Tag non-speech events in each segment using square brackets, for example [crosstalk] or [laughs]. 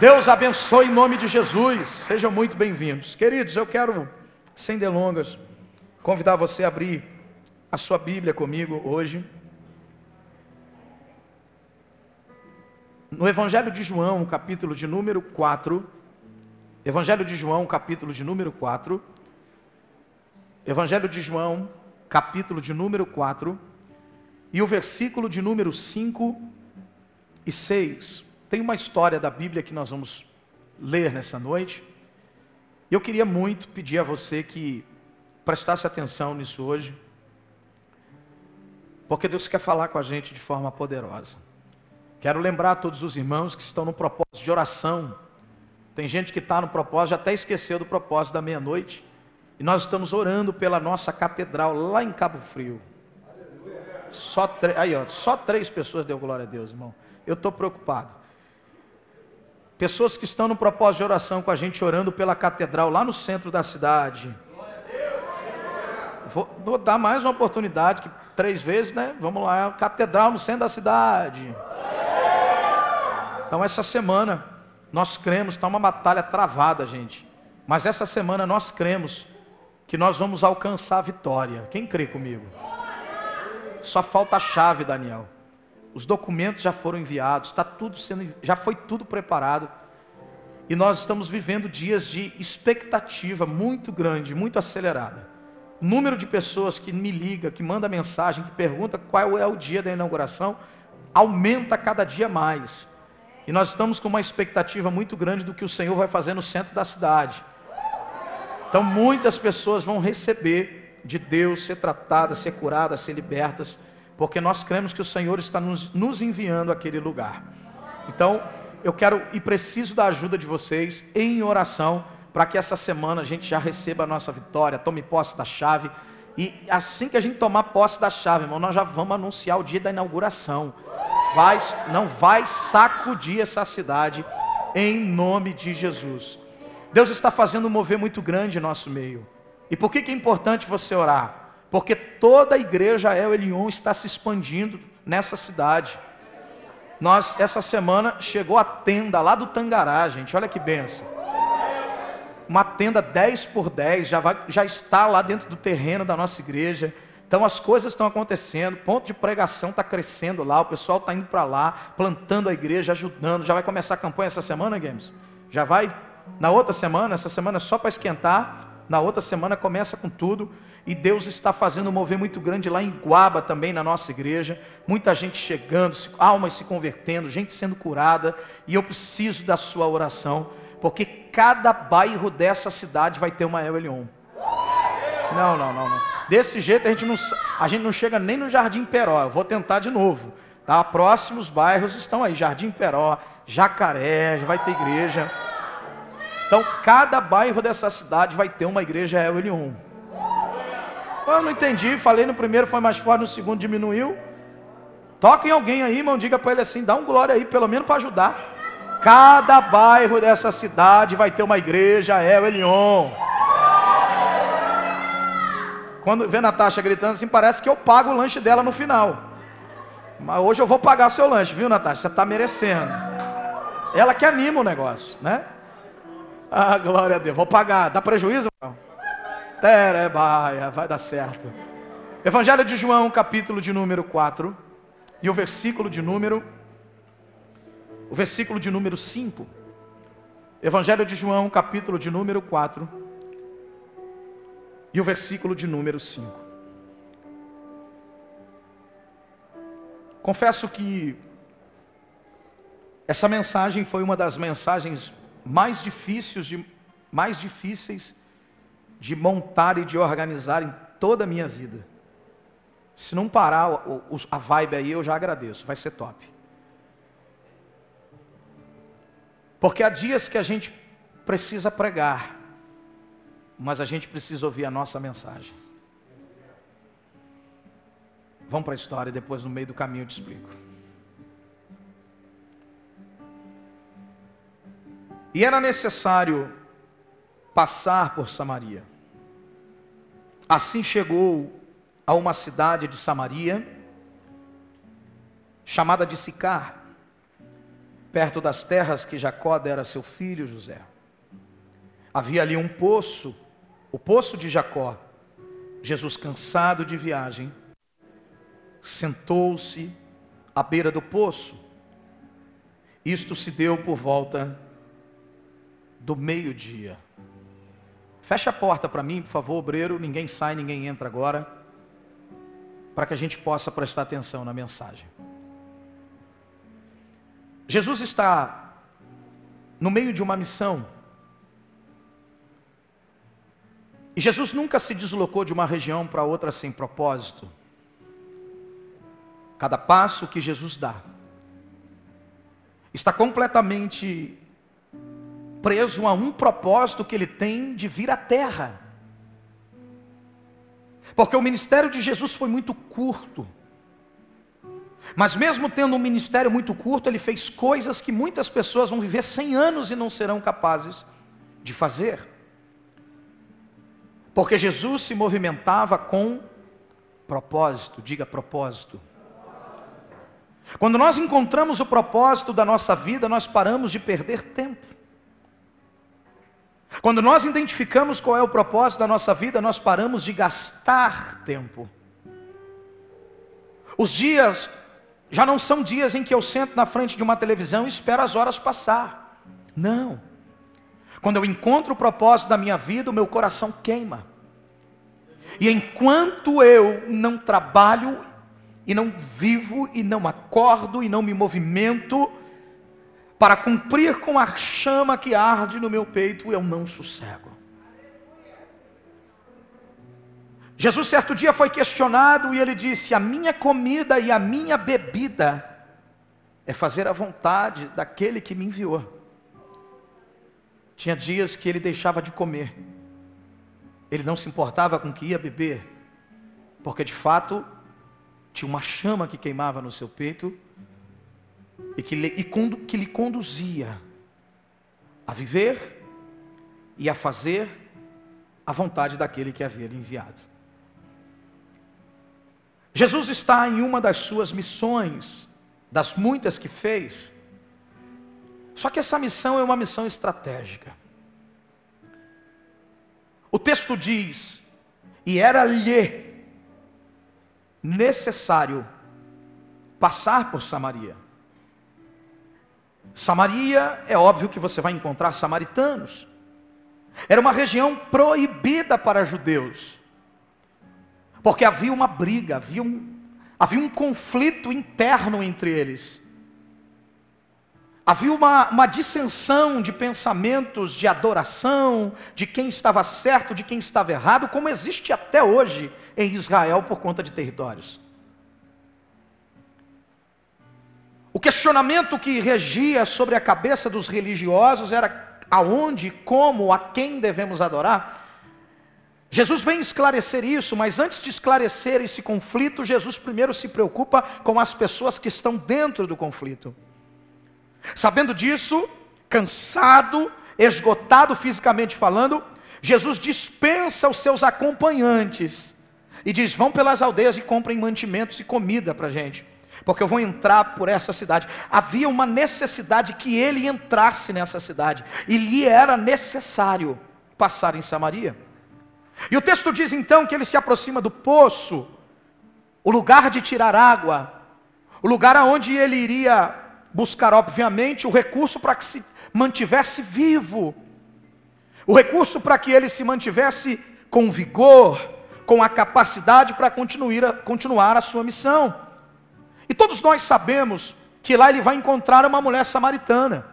Deus abençoe em nome de Jesus. Sejam muito bem-vindos. Queridos, eu quero, sem delongas, convidar você a abrir a sua Bíblia comigo hoje. No Evangelho de João, capítulo de número 4. Evangelho de João, capítulo de número 4. Evangelho de João, capítulo de número 4. E o versículo de número 5 e 6. Tem uma história da Bíblia que nós vamos ler nessa noite. Eu queria muito pedir a você que prestasse atenção nisso hoje, porque Deus quer falar com a gente de forma poderosa. Quero lembrar a todos os irmãos que estão no propósito de oração. Tem gente que está no propósito, já até esqueceu do propósito da meia-noite. E nós estamos orando pela nossa catedral lá em Cabo Frio. Só, aí, ó, só três pessoas deu glória a Deus, irmão. Eu estou preocupado. Pessoas que estão no propósito de oração com a gente, orando pela catedral lá no centro da cidade. Vou, vou dar mais uma oportunidade, que três vezes, né? Vamos lá, catedral no centro da cidade. Então, essa semana, nós cremos, está uma batalha travada, gente. Mas essa semana nós cremos que nós vamos alcançar a vitória. Quem crê comigo? Só falta a chave, Daniel. Os documentos já foram enviados, está tudo sendo, já foi tudo preparado. E nós estamos vivendo dias de expectativa muito grande, muito acelerada. O número de pessoas que me liga, que manda mensagem, que pergunta qual é o dia da inauguração, aumenta cada dia mais. E nós estamos com uma expectativa muito grande do que o Senhor vai fazer no centro da cidade. Então muitas pessoas vão receber de Deus, ser tratadas, ser curadas, ser libertas porque nós cremos que o Senhor está nos, nos enviando àquele lugar. Então, eu quero e preciso da ajuda de vocês em oração, para que essa semana a gente já receba a nossa vitória, tome posse da chave. E assim que a gente tomar posse da chave, irmão, nós já vamos anunciar o dia da inauguração. Vai, não vai sacudir essa cidade em nome de Jesus. Deus está fazendo um mover muito grande em nosso meio. E por que, que é importante você orar? Porque toda a igreja El Elion está se expandindo nessa cidade. Nós, essa semana, chegou a tenda lá do Tangará, gente, olha que benção. Uma tenda 10 por 10, já, vai, já está lá dentro do terreno da nossa igreja. Então as coisas estão acontecendo, ponto de pregação está crescendo lá, o pessoal está indo para lá, plantando a igreja, ajudando. Já vai começar a campanha essa semana, Games? Já vai? Na outra semana, essa semana é só para esquentar, na outra semana começa com tudo. E Deus está fazendo um mover muito grande lá em Guaba também, na nossa igreja. Muita gente chegando, almas se convertendo, gente sendo curada. E eu preciso da sua oração, porque cada bairro dessa cidade vai ter uma El Elion. Não, não, não, não. Desse jeito a gente não, a gente não chega nem no Jardim Peró. Eu vou tentar de novo. Tá? Próximos bairros estão aí: Jardim Peró, Jacaré, vai ter igreja. Então, cada bairro dessa cidade vai ter uma igreja El. Eu não entendi, falei no primeiro, foi mais forte, no segundo diminuiu. Toque em alguém aí, irmão, diga para ele assim, dá um glória aí, pelo menos para ajudar. Cada bairro dessa cidade vai ter uma igreja, Elion. Quando vê Natasha gritando assim, parece que eu pago o lanche dela no final. Mas hoje eu vou pagar seu lanche, viu, Natasha? Você está merecendo. Ela que anima o negócio, né? Ah, glória a Deus. Vou pagar. Dá prejuízo? Não? Terebaia, vai dar certo. Evangelho de João, capítulo de número 4, e o versículo de número o versículo de número 5. Evangelho de João, capítulo de número 4, e o versículo de número 5. Confesso que essa mensagem foi uma das mensagens mais difíceis de mais difíceis de montar e de organizar em toda a minha vida. Se não parar a vibe aí, eu já agradeço, vai ser top. Porque há dias que a gente precisa pregar, mas a gente precisa ouvir a nossa mensagem. Vamos para a história e depois no meio do caminho eu te explico. E era necessário passar por Samaria. Assim chegou a uma cidade de Samaria, chamada de Sicar, perto das terras que Jacó dera a seu filho José. Havia ali um poço, o poço de Jacó. Jesus, cansado de viagem, sentou-se à beira do poço. Isto se deu por volta do meio-dia. Fecha a porta para mim, por favor, obreiro. Ninguém sai, ninguém entra agora. Para que a gente possa prestar atenção na mensagem. Jesus está no meio de uma missão. E Jesus nunca se deslocou de uma região para outra sem propósito. Cada passo que Jesus dá está completamente preso a um propósito que ele tem de vir à terra. Porque o ministério de Jesus foi muito curto. Mas mesmo tendo um ministério muito curto, ele fez coisas que muitas pessoas vão viver 100 anos e não serão capazes de fazer. Porque Jesus se movimentava com propósito, diga propósito. Quando nós encontramos o propósito da nossa vida, nós paramos de perder tempo. Quando nós identificamos qual é o propósito da nossa vida, nós paramos de gastar tempo. Os dias já não são dias em que eu sento na frente de uma televisão e espero as horas passar. Não. Quando eu encontro o propósito da minha vida, o meu coração queima. E enquanto eu não trabalho, e não vivo, e não acordo, e não me movimento, para cumprir com a chama que arde no meu peito, eu não sossego. Jesus, certo dia, foi questionado e ele disse: A minha comida e a minha bebida é fazer a vontade daquele que me enviou. Tinha dias que ele deixava de comer, ele não se importava com o que ia beber, porque de fato tinha uma chama que queimava no seu peito e que, lhe, e que lhe conduzia a viver e a fazer a vontade daquele que havia lhe enviado. Jesus está em uma das suas missões, das muitas que fez. Só que essa missão é uma missão estratégica. O texto diz: e era-lhe necessário passar por Samaria. Samaria, é óbvio que você vai encontrar samaritanos. Era uma região proibida para judeus. Porque havia uma briga, havia um, havia um conflito interno entre eles. Havia uma, uma dissensão de pensamentos, de adoração, de quem estava certo, de quem estava errado, como existe até hoje em Israel por conta de territórios. O questionamento que regia sobre a cabeça dos religiosos era aonde, como, a quem devemos adorar. Jesus vem esclarecer isso, mas antes de esclarecer esse conflito, Jesus primeiro se preocupa com as pessoas que estão dentro do conflito. Sabendo disso, cansado, esgotado fisicamente falando, Jesus dispensa os seus acompanhantes e diz: Vão pelas aldeias e comprem mantimentos e comida para a gente, porque eu vou entrar por essa cidade. Havia uma necessidade que ele entrasse nessa cidade, e lhe era necessário passar em Samaria. E o texto diz então que ele se aproxima do poço, o lugar de tirar água, o lugar aonde ele iria buscar, obviamente, o recurso para que se mantivesse vivo, o recurso para que ele se mantivesse com vigor, com a capacidade para continuar, continuar a sua missão. E todos nós sabemos que lá ele vai encontrar uma mulher samaritana.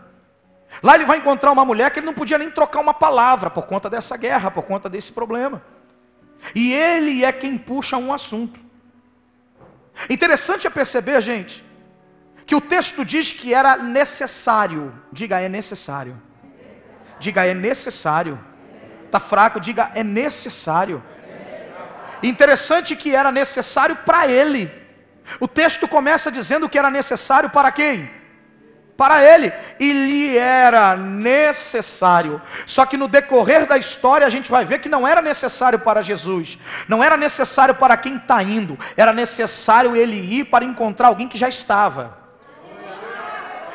Lá ele vai encontrar uma mulher que ele não podia nem trocar uma palavra por conta dessa guerra, por conta desse problema. E ele é quem puxa um assunto. Interessante é perceber, gente, que o texto diz que era necessário. Diga, é necessário. Diga, é necessário. Está fraco, diga, é necessário. Interessante que era necessário para ele. O texto começa dizendo que era necessário para quem? para ele e lhe era necessário. Só que no decorrer da história a gente vai ver que não era necessário para Jesus, não era necessário para quem está indo, era necessário ele ir para encontrar alguém que já estava.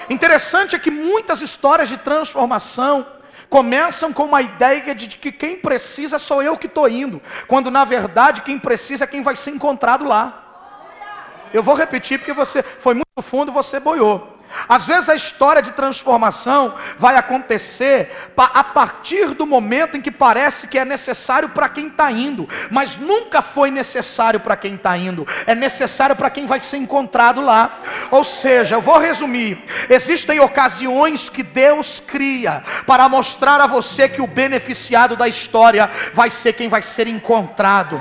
Interessante é que muitas histórias de transformação começam com uma ideia de que quem precisa sou eu que estou indo, quando na verdade quem precisa é quem vai ser encontrado lá. Eu vou repetir porque você foi muito fundo, você boiou. Às vezes a história de transformação vai acontecer a partir do momento em que parece que é necessário para quem está indo, mas nunca foi necessário para quem está indo, é necessário para quem vai ser encontrado lá. Ou seja, eu vou resumir: existem ocasiões que Deus cria para mostrar a você que o beneficiado da história vai ser quem vai ser encontrado.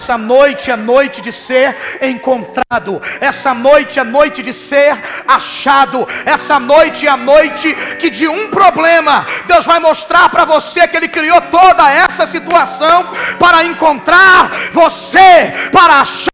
Essa noite é noite de ser encontrado, essa noite é noite de ser achado essa noite é a noite que de um problema Deus vai mostrar para você que Ele criou toda essa situação para encontrar você, para achar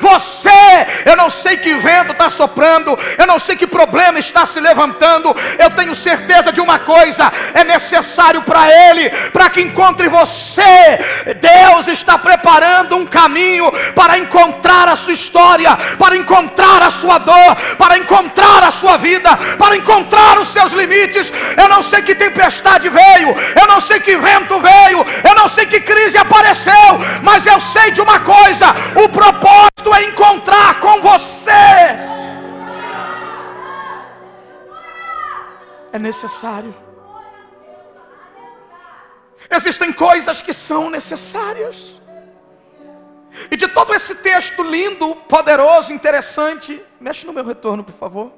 você, eu não sei que vento está soprando, eu não sei que problema está se levantando, eu tenho certeza de uma coisa: é necessário para Ele, para que encontre você. Deus está preparando um caminho para encontrar a sua história, para encontrar a sua dor, para encontrar a sua vida, para encontrar os seus limites. Eu não sei que tempestade veio, eu não sei que vento veio, eu não sei que crise apareceu, mas eu sei de uma coisa: o propósito propósito é encontrar com você. É necessário. Existem coisas que são necessárias. E de todo esse texto lindo, poderoso, interessante, mexe no meu retorno, por favor.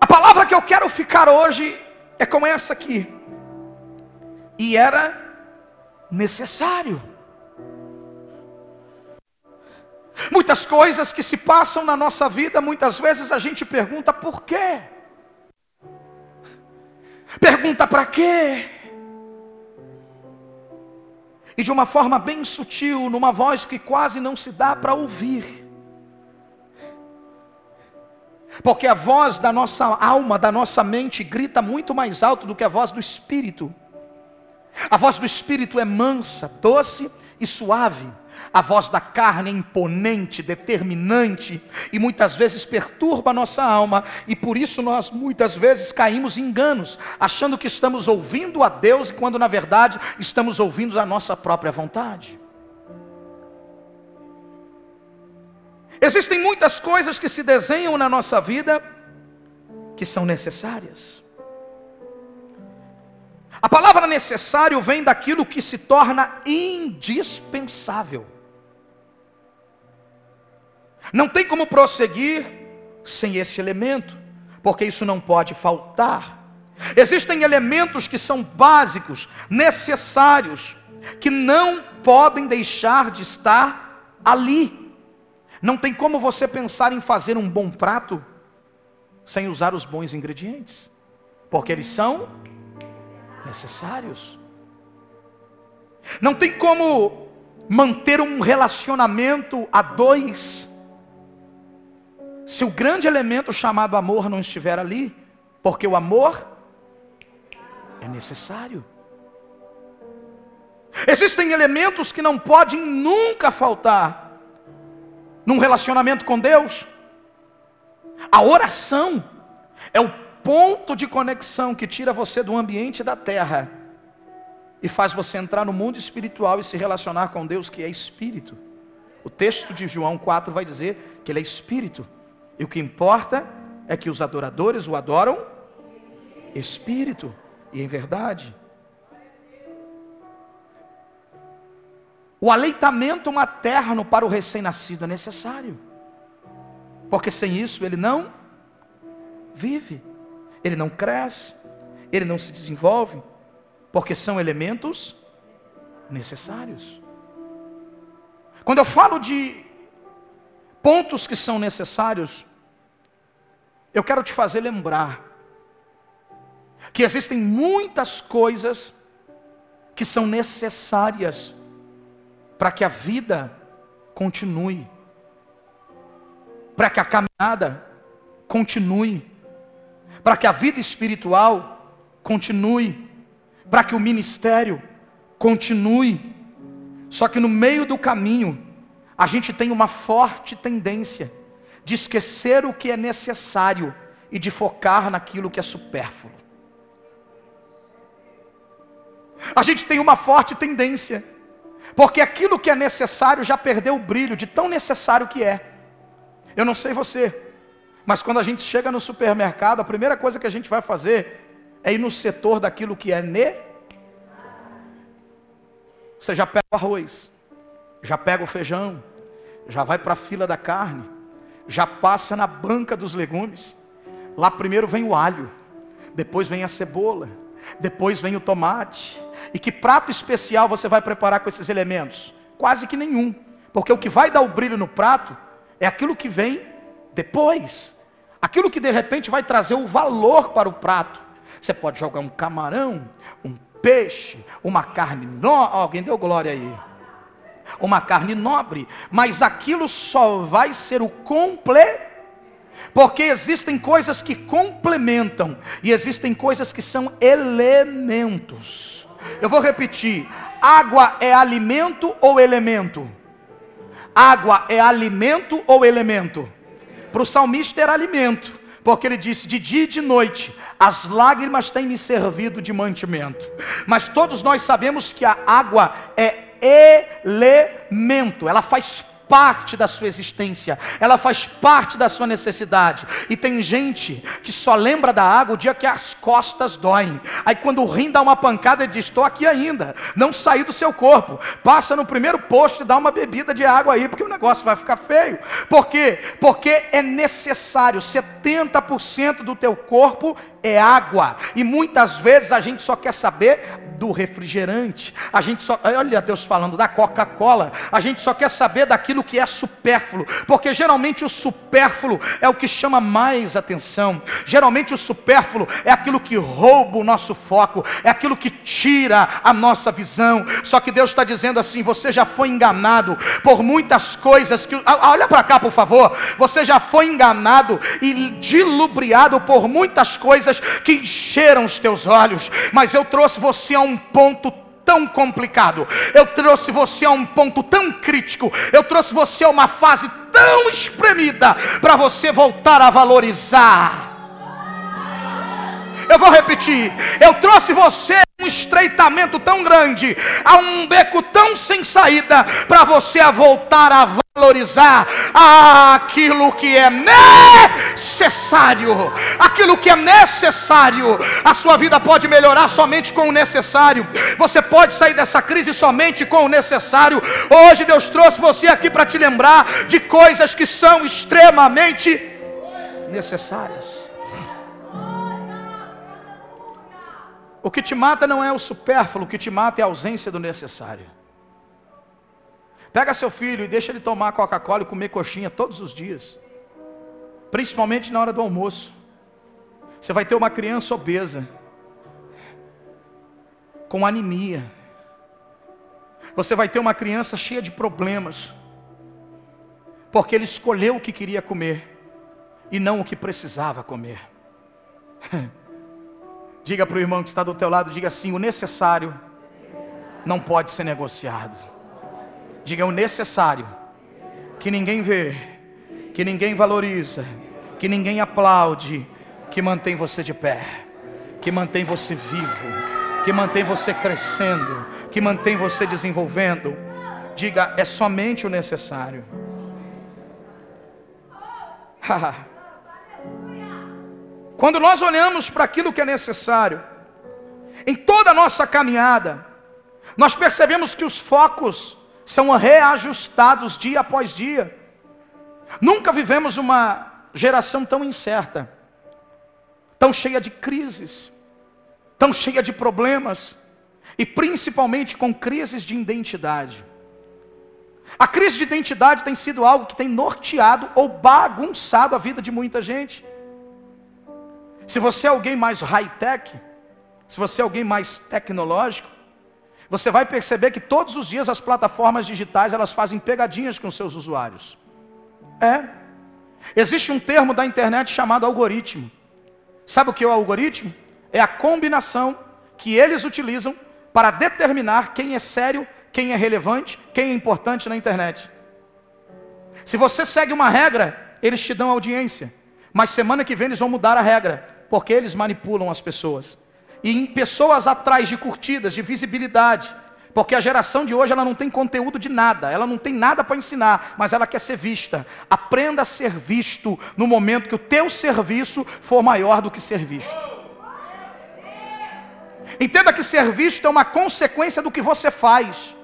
A palavra que eu quero ficar hoje é com essa aqui. E era necessário. Muitas coisas que se passam na nossa vida, muitas vezes a gente pergunta por quê? Pergunta para quê? E de uma forma bem sutil, numa voz que quase não se dá para ouvir. Porque a voz da nossa alma, da nossa mente, grita muito mais alto do que a voz do espírito. A voz do espírito é mansa, doce e suave. A voz da carne é imponente, determinante e muitas vezes perturba a nossa alma, e por isso nós muitas vezes caímos em enganos, achando que estamos ouvindo a Deus quando na verdade estamos ouvindo a nossa própria vontade. Existem muitas coisas que se desenham na nossa vida que são necessárias. A palavra necessário vem daquilo que se torna indispensável. Não tem como prosseguir sem esse elemento, porque isso não pode faltar. Existem elementos que são básicos, necessários, que não podem deixar de estar ali. Não tem como você pensar em fazer um bom prato sem usar os bons ingredientes, porque eles são necessários. Não tem como manter um relacionamento a dois se o grande elemento chamado amor não estiver ali, porque o amor é necessário. Existem elementos que não podem nunca faltar num relacionamento com Deus. A oração é o ponto de conexão que tira você do ambiente da terra e faz você entrar no mundo espiritual e se relacionar com Deus que é espírito. O texto de João 4 vai dizer que ele é espírito. E o que importa é que os adoradores o adoram espírito e em verdade. O aleitamento materno para o recém-nascido é necessário. Porque sem isso ele não vive ele não cresce, ele não se desenvolve, porque são elementos necessários. Quando eu falo de pontos que são necessários, eu quero te fazer lembrar que existem muitas coisas que são necessárias para que a vida continue, para que a caminhada continue para que a vida espiritual continue, para que o ministério continue. Só que no meio do caminho, a gente tem uma forte tendência de esquecer o que é necessário e de focar naquilo que é supérfluo. A gente tem uma forte tendência, porque aquilo que é necessário já perdeu o brilho de tão necessário que é. Eu não sei você, mas quando a gente chega no supermercado, a primeira coisa que a gente vai fazer é ir no setor daquilo que é ne. Você já pega o arroz, já pega o feijão, já vai para a fila da carne, já passa na banca dos legumes. Lá primeiro vem o alho, depois vem a cebola, depois vem o tomate. E que prato especial você vai preparar com esses elementos? Quase que nenhum, porque o que vai dar o brilho no prato é aquilo que vem depois, aquilo que de repente vai trazer o valor para o prato. Você pode jogar um camarão, um peixe, uma carne nobre. Alguém deu glória aí uma carne nobre, mas aquilo só vai ser o completo. Porque existem coisas que complementam e existem coisas que são elementos. Eu vou repetir: água é alimento ou elemento? Água é alimento ou elemento? Para o salmista era alimento, porque ele disse: de dia e de noite as lágrimas têm me servido de mantimento. Mas todos nós sabemos que a água é elemento, ela faz parte da sua existência, ela faz parte da sua necessidade. E tem gente que só lembra da água o dia que as costas doem. Aí quando o rim dá uma pancada, ele diz: Estou aqui ainda, não saí do seu corpo. Passa no primeiro posto e dá uma bebida de água aí, porque o negócio vai ficar feio. Por quê? Porque é necessário, 70% do teu corpo é água. E muitas vezes a gente só quer saber do refrigerante. A gente só, olha Deus falando da Coca-Cola. A gente só quer saber daquilo que é supérfluo, porque geralmente o supérfluo é o que chama mais atenção. Geralmente o supérfluo é aquilo que rouba o nosso foco, é aquilo que tira a nossa visão. Só que Deus está dizendo assim: você já foi enganado por muitas coisas que. Olha para cá, por favor. Você já foi enganado e dilubriado por muitas coisas que encheram os teus olhos, mas eu trouxe você a um ponto tão complicado, eu trouxe você a um ponto tão crítico, eu trouxe você a uma fase tão espremida, para você voltar a valorizar. Eu vou repetir, eu trouxe você um estreitamento tão grande, a um beco tão sem saída, para você a voltar a valorizar aquilo que é necessário. Aquilo que é necessário. A sua vida pode melhorar somente com o necessário. Você pode sair dessa crise somente com o necessário. Hoje Deus trouxe você aqui para te lembrar de coisas que são extremamente necessárias. O que te mata não é o supérfluo, o que te mata é a ausência do necessário. Pega seu filho e deixa ele tomar Coca-Cola e comer coxinha todos os dias, principalmente na hora do almoço. Você vai ter uma criança obesa, com anemia. Você vai ter uma criança cheia de problemas, porque ele escolheu o que queria comer e não o que precisava comer. [laughs] diga para o irmão que está do teu lado, diga assim: o necessário não pode ser negociado. Diga o necessário, que ninguém vê, que ninguém valoriza, que ninguém aplaude, que mantém você de pé, que mantém você vivo, que mantém você crescendo, que mantém você desenvolvendo. Diga, é somente o necessário. [laughs] Quando nós olhamos para aquilo que é necessário, em toda a nossa caminhada, nós percebemos que os focos são reajustados dia após dia. Nunca vivemos uma geração tão incerta, tão cheia de crises, tão cheia de problemas, e principalmente com crises de identidade. A crise de identidade tem sido algo que tem norteado ou bagunçado a vida de muita gente. Se você é alguém mais high-tech, se você é alguém mais tecnológico, você vai perceber que todos os dias as plataformas digitais elas fazem pegadinhas com seus usuários. É. Existe um termo da internet chamado algoritmo. Sabe o que é o algoritmo? É a combinação que eles utilizam para determinar quem é sério, quem é relevante, quem é importante na internet. Se você segue uma regra, eles te dão audiência. Mas semana que vem eles vão mudar a regra, porque eles manipulam as pessoas. E em pessoas atrás de curtidas, de visibilidade. Porque a geração de hoje ela não tem conteúdo de nada, ela não tem nada para ensinar, mas ela quer ser vista. Aprenda a ser visto no momento que o teu serviço for maior do que ser visto. Entenda que ser visto é uma consequência do que você faz.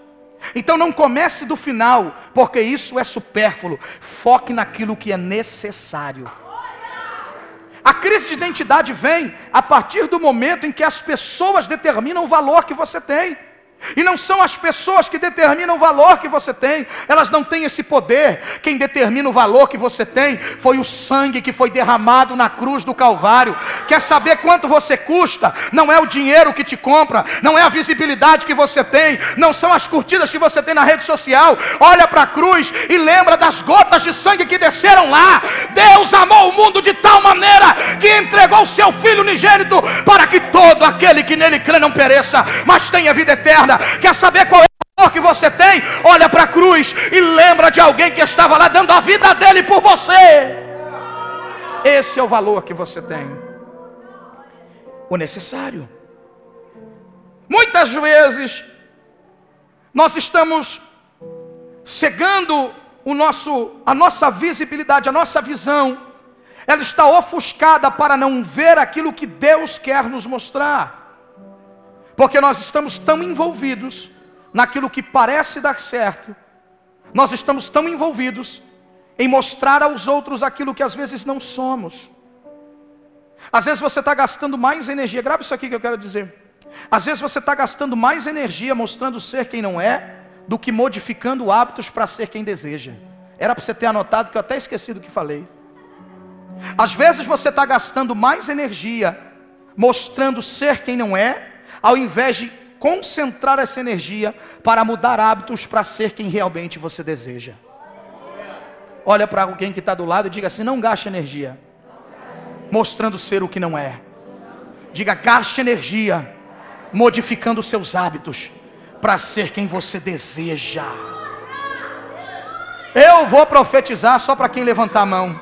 Então não comece do final, porque isso é supérfluo. Foque naquilo que é necessário. A crise de identidade vem a partir do momento em que as pessoas determinam o valor que você tem. E não são as pessoas que determinam o valor que você tem, elas não têm esse poder. Quem determina o valor que você tem foi o sangue que foi derramado na cruz do Calvário. Quer saber quanto você custa? Não é o dinheiro que te compra, não é a visibilidade que você tem, não são as curtidas que você tem na rede social. Olha para a cruz e lembra das gotas de sangue que desceram lá. Deus amou o mundo de tal maneira que entregou o seu Filho unigênito para que todo aquele que nele crê não pereça, mas tenha vida eterna. Quer saber qual é o valor que você tem? Olha para a cruz e lembra de alguém que estava lá dando a vida dele por você. Esse é o valor que você tem. O necessário. Muitas vezes nós estamos cegando o nosso, a nossa visibilidade, a nossa visão. Ela está ofuscada para não ver aquilo que Deus quer nos mostrar. Porque nós estamos tão envolvidos naquilo que parece dar certo, nós estamos tão envolvidos em mostrar aos outros aquilo que às vezes não somos. Às vezes você está gastando mais energia, grave isso aqui que eu quero dizer. Às vezes você está gastando mais energia mostrando ser quem não é, do que modificando hábitos para ser quem deseja. Era para você ter anotado que eu até esqueci do que falei. Às vezes você está gastando mais energia mostrando ser quem não é, ao invés de concentrar essa energia para mudar hábitos para ser quem realmente você deseja. Olha para alguém que está do lado e diga assim: não gaste energia, mostrando ser o que não é. Diga, gaste energia, modificando seus hábitos para ser quem você deseja. Eu vou profetizar só para quem levantar a mão.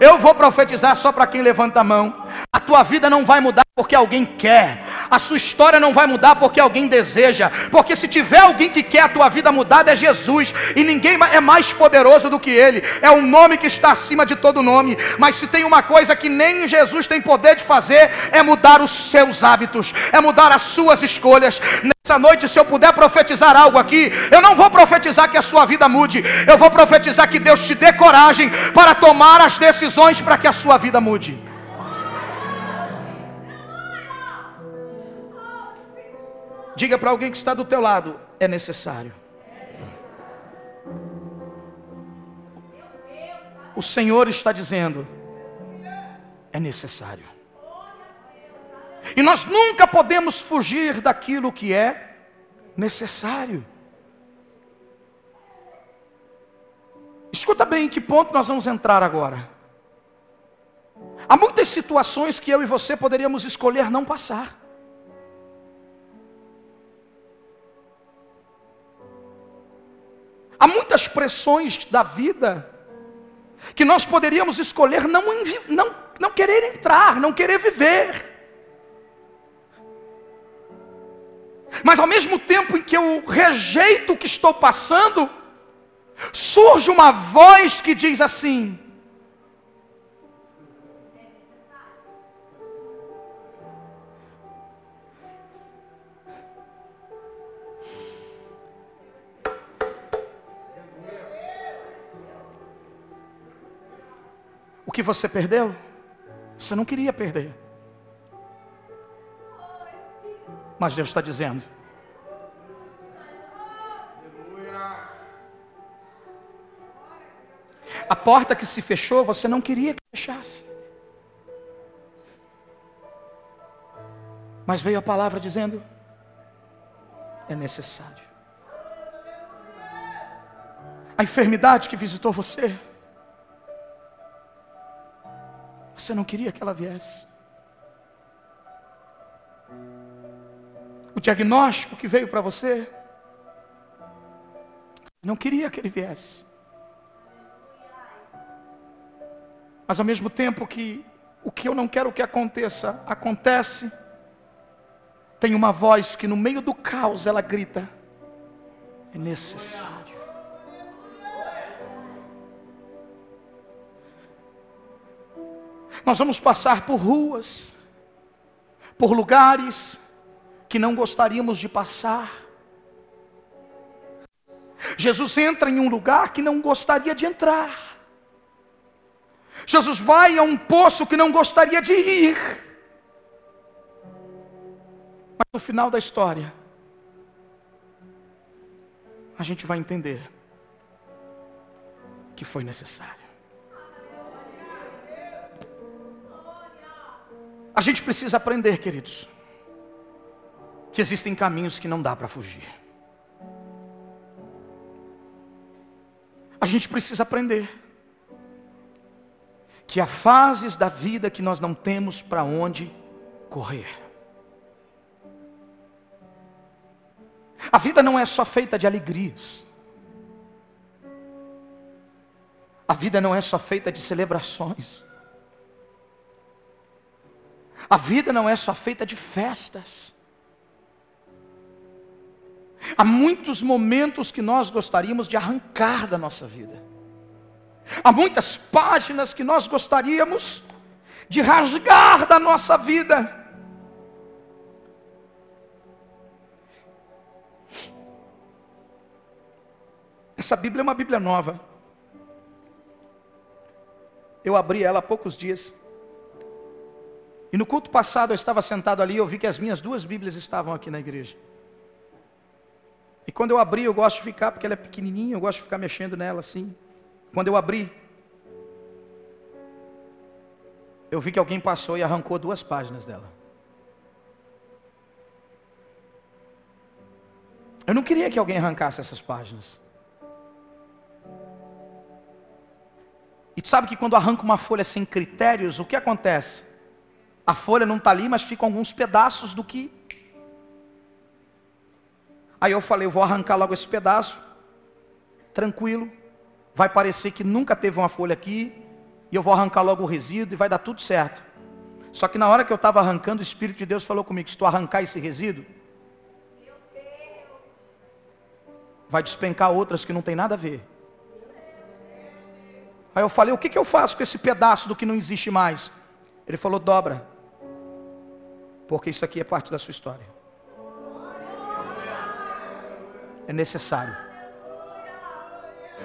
Eu vou profetizar só para quem levanta a mão. A tua vida não vai mudar porque alguém quer. A sua história não vai mudar porque alguém deseja. Porque se tiver alguém que quer a tua vida mudada é Jesus. E ninguém é mais poderoso do que Ele. É o nome que está acima de todo nome. Mas se tem uma coisa que nem Jesus tem poder de fazer, é mudar os seus hábitos, é mudar as suas escolhas. Nessa noite, se eu puder profetizar algo aqui, eu não vou profetizar que a sua vida mude. Eu vou profetizar que Deus te dê coragem para tomar as decisões para que a sua vida mude. Diga para alguém que está do teu lado, é necessário. O Senhor está dizendo, é necessário. E nós nunca podemos fugir daquilo que é necessário. Escuta bem em que ponto nós vamos entrar agora. Há muitas situações que eu e você poderíamos escolher não passar. Há muitas pressões da vida que nós poderíamos escolher não, não, não querer entrar, não querer viver. Mas ao mesmo tempo em que eu rejeito o que estou passando, surge uma voz que diz assim: que você perdeu, você não queria perder. Mas Deus está dizendo: A porta que se fechou, você não queria que fechasse. Mas veio a palavra dizendo: É necessário. A enfermidade que visitou você, Você não queria que ela viesse. O diagnóstico que veio para você, não queria que ele viesse. Mas ao mesmo tempo que o que eu não quero que aconteça, acontece, tem uma voz que no meio do caos ela grita: é necessário. Nós vamos passar por ruas, por lugares que não gostaríamos de passar. Jesus entra em um lugar que não gostaria de entrar. Jesus vai a um poço que não gostaria de ir. Mas no final da história, a gente vai entender que foi necessário. A gente precisa aprender, queridos, que existem caminhos que não dá para fugir. A gente precisa aprender que há fases da vida que nós não temos para onde correr. A vida não é só feita de alegrias. A vida não é só feita de celebrações. A vida não é só feita de festas. Há muitos momentos que nós gostaríamos de arrancar da nossa vida. Há muitas páginas que nós gostaríamos de rasgar da nossa vida. Essa Bíblia é uma Bíblia nova. Eu abri ela há poucos dias. E no culto passado eu estava sentado ali e eu vi que as minhas duas Bíblias estavam aqui na igreja. E quando eu abri, eu gosto de ficar, porque ela é pequenininha, eu gosto de ficar mexendo nela assim. Quando eu abri, eu vi que alguém passou e arrancou duas páginas dela. Eu não queria que alguém arrancasse essas páginas. E tu sabe que quando arranca uma folha sem critérios, o que acontece? A folha não está ali, mas ficam alguns pedaços do que. Aí eu falei, eu vou arrancar logo esse pedaço, tranquilo. Vai parecer que nunca teve uma folha aqui, e eu vou arrancar logo o resíduo e vai dar tudo certo. Só que na hora que eu estava arrancando, o Espírito de Deus falou comigo: se tu arrancar esse resíduo, vai despencar outras que não tem nada a ver. Aí eu falei: o que, que eu faço com esse pedaço do que não existe mais? Ele falou: dobra porque isso aqui é parte da sua história. É necessário.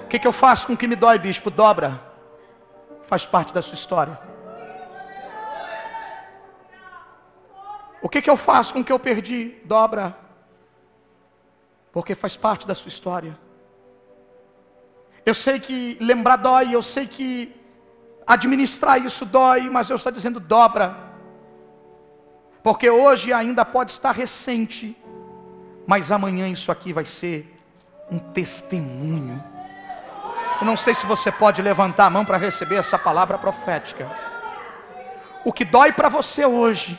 O que, que eu faço com o que me dói, bispo? Dobra. Faz parte da sua história. O que, que eu faço com o que eu perdi? Dobra. Porque faz parte da sua história. Eu sei que lembrar dói, eu sei que administrar isso dói, mas eu estou dizendo dobra porque hoje ainda pode estar recente, mas amanhã isso aqui vai ser um testemunho. Eu não sei se você pode levantar a mão para receber essa palavra profética. O que dói para você hoje,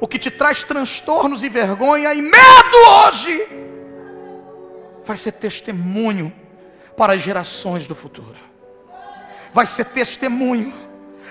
o que te traz transtornos e vergonha e medo hoje, vai ser testemunho para as gerações do futuro. Vai ser testemunho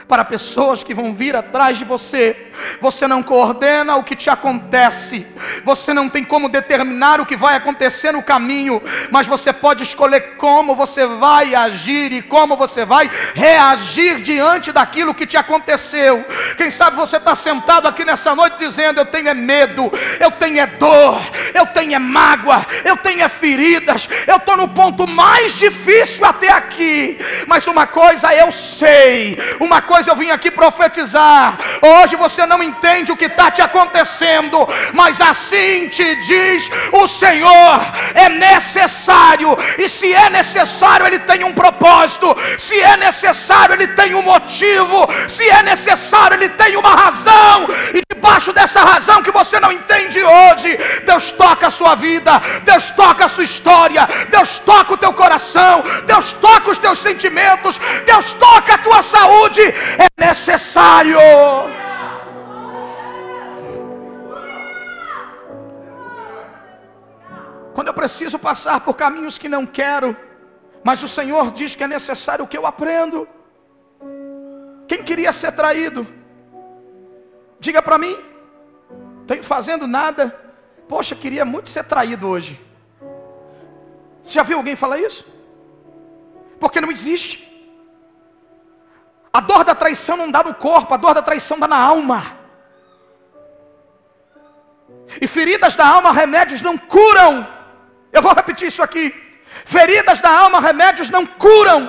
para pessoas que vão vir atrás de você. Você não coordena o que te acontece, você não tem como determinar o que vai acontecer no caminho, mas você pode escolher como você vai agir e como você vai reagir diante daquilo que te aconteceu. Quem sabe você está sentado aqui nessa noite dizendo: Eu tenho é medo, eu tenho é dor, eu tenho é mágoa, eu tenho é feridas, eu estou no ponto mais difícil até aqui, mas uma coisa eu sei, uma coisa eu vim aqui profetizar. Hoje você não entende o que está te acontecendo, mas assim te diz o Senhor: é necessário, e se é necessário, Ele tem um propósito, se é necessário, Ele tem um motivo, se é necessário, Ele tem uma razão, e debaixo dessa razão que você não entende hoje, Deus toca a sua vida, Deus toca a sua história, Deus toca o teu coração, Deus toca os teus sentimentos, Deus toca a tua saúde, é necessário. Quando eu preciso passar por caminhos que não quero, mas o Senhor diz que é necessário que eu aprendo. Quem queria ser traído? Diga para mim. Tem fazendo nada. Poxa, queria muito ser traído hoje. Você já viu alguém falar isso? Porque não existe. A dor da traição não dá no corpo, a dor da traição dá na alma. E feridas da alma, remédios não curam. Eu vou repetir isso aqui. Feridas da alma, remédios não curam.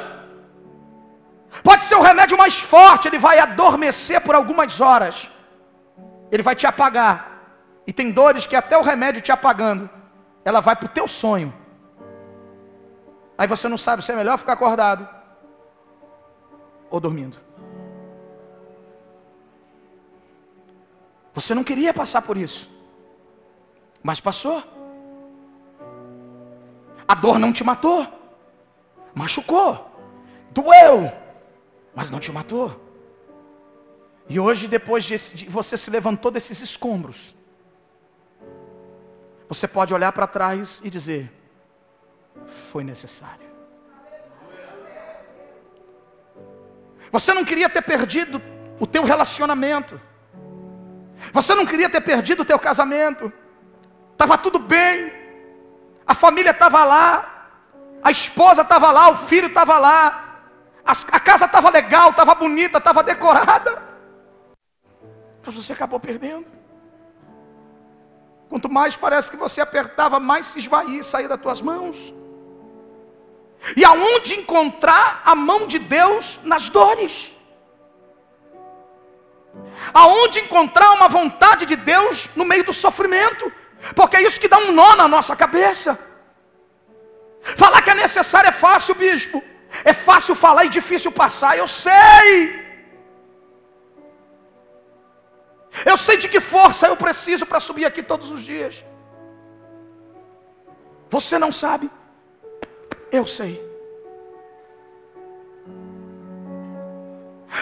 Pode ser o remédio mais forte, ele vai adormecer por algumas horas. Ele vai te apagar. E tem dores que até o remédio te apagando, ela vai para o teu sonho. Aí você não sabe se é melhor ficar acordado ou dormindo. Você não queria passar por isso, mas passou. A dor não te matou, machucou, doeu, mas não te matou. E hoje, depois de você se levantou desses escombros, você pode olhar para trás e dizer: foi necessário. Você não queria ter perdido o teu relacionamento. Você não queria ter perdido o teu casamento. Estava tudo bem. A família estava lá. A esposa estava lá, o filho estava lá. A casa estava legal, estava bonita, estava decorada. Mas você acabou perdendo. Quanto mais parece que você apertava, mais se esvaía e saía das tuas mãos. E aonde encontrar a mão de Deus nas dores? Aonde encontrar uma vontade de Deus no meio do sofrimento? Porque é isso que dá um nó na nossa cabeça. Falar que é necessário é fácil, bispo. É fácil falar e difícil passar, eu sei. Eu sei de que força eu preciso para subir aqui todos os dias. Você não sabe. Eu sei.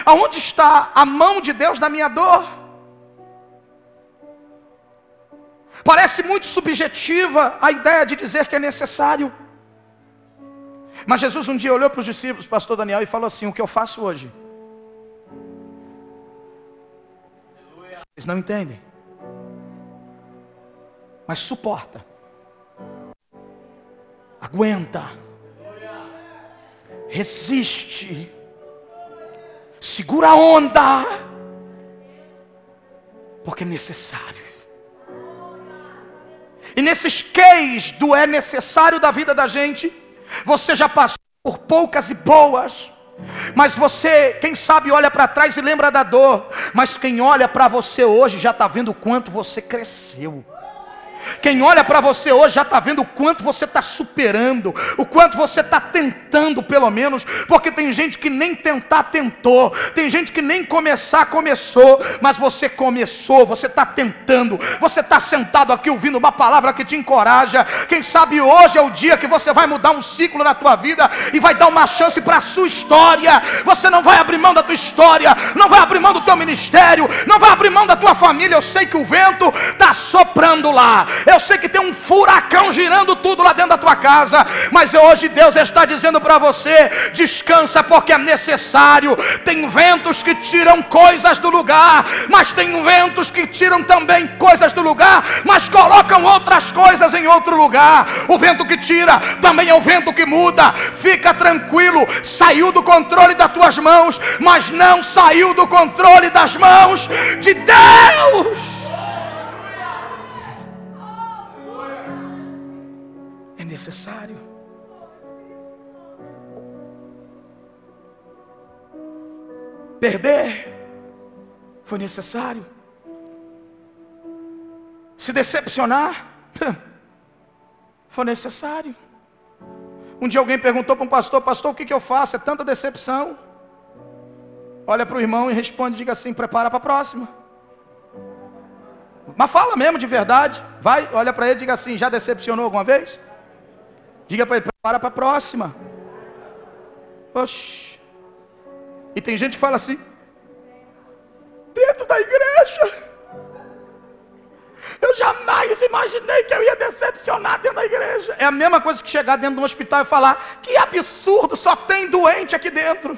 Aonde está a mão de Deus na minha dor? Parece muito subjetiva a ideia de dizer que é necessário. Mas Jesus um dia olhou para os discípulos, pastor Daniel, e falou assim: O que eu faço hoje? Eles não entendem. Mas suporta. Aguenta. Resiste. Segura a onda. Porque é necessário. E nesses queis do é necessário da vida da gente, você já passou por poucas e boas. Mas você, quem sabe, olha para trás e lembra da dor. Mas quem olha para você hoje já está vendo o quanto você cresceu. Quem olha para você hoje já está vendo o quanto você está superando, o quanto você está tentando, pelo menos, porque tem gente que nem tentar tentou, tem gente que nem começar começou, mas você começou, você está tentando, você está sentado aqui ouvindo uma palavra que te encoraja. Quem sabe hoje é o dia que você vai mudar um ciclo na tua vida e vai dar uma chance para a sua história. Você não vai abrir mão da tua história, não vai abrir mão do teu ministério, não vai abrir mão da tua família. Eu sei que o vento está soprando lá. Eu sei que tem um furacão girando tudo lá dentro da tua casa, mas hoje Deus está dizendo para você: descansa porque é necessário. Tem ventos que tiram coisas do lugar, mas tem ventos que tiram também coisas do lugar, mas colocam outras coisas em outro lugar. O vento que tira também é o vento que muda. Fica tranquilo, saiu do controle das tuas mãos, mas não saiu do controle das mãos de Deus. Necessário. Perder foi necessário. Se decepcionar foi necessário. Um dia alguém perguntou para um pastor: Pastor, o que, que eu faço? É tanta decepção. Olha para o irmão e responde: Diga assim, prepara para a próxima. Mas fala mesmo de verdade. Vai, olha para ele e diga assim: Já decepcionou alguma vez? Diga para ele, prepara para a próxima. Oxi. E tem gente que fala assim, dentro da igreja. Eu jamais imaginei que eu ia decepcionar dentro da igreja. É a mesma coisa que chegar dentro de um hospital e falar: que absurdo, só tem doente aqui dentro.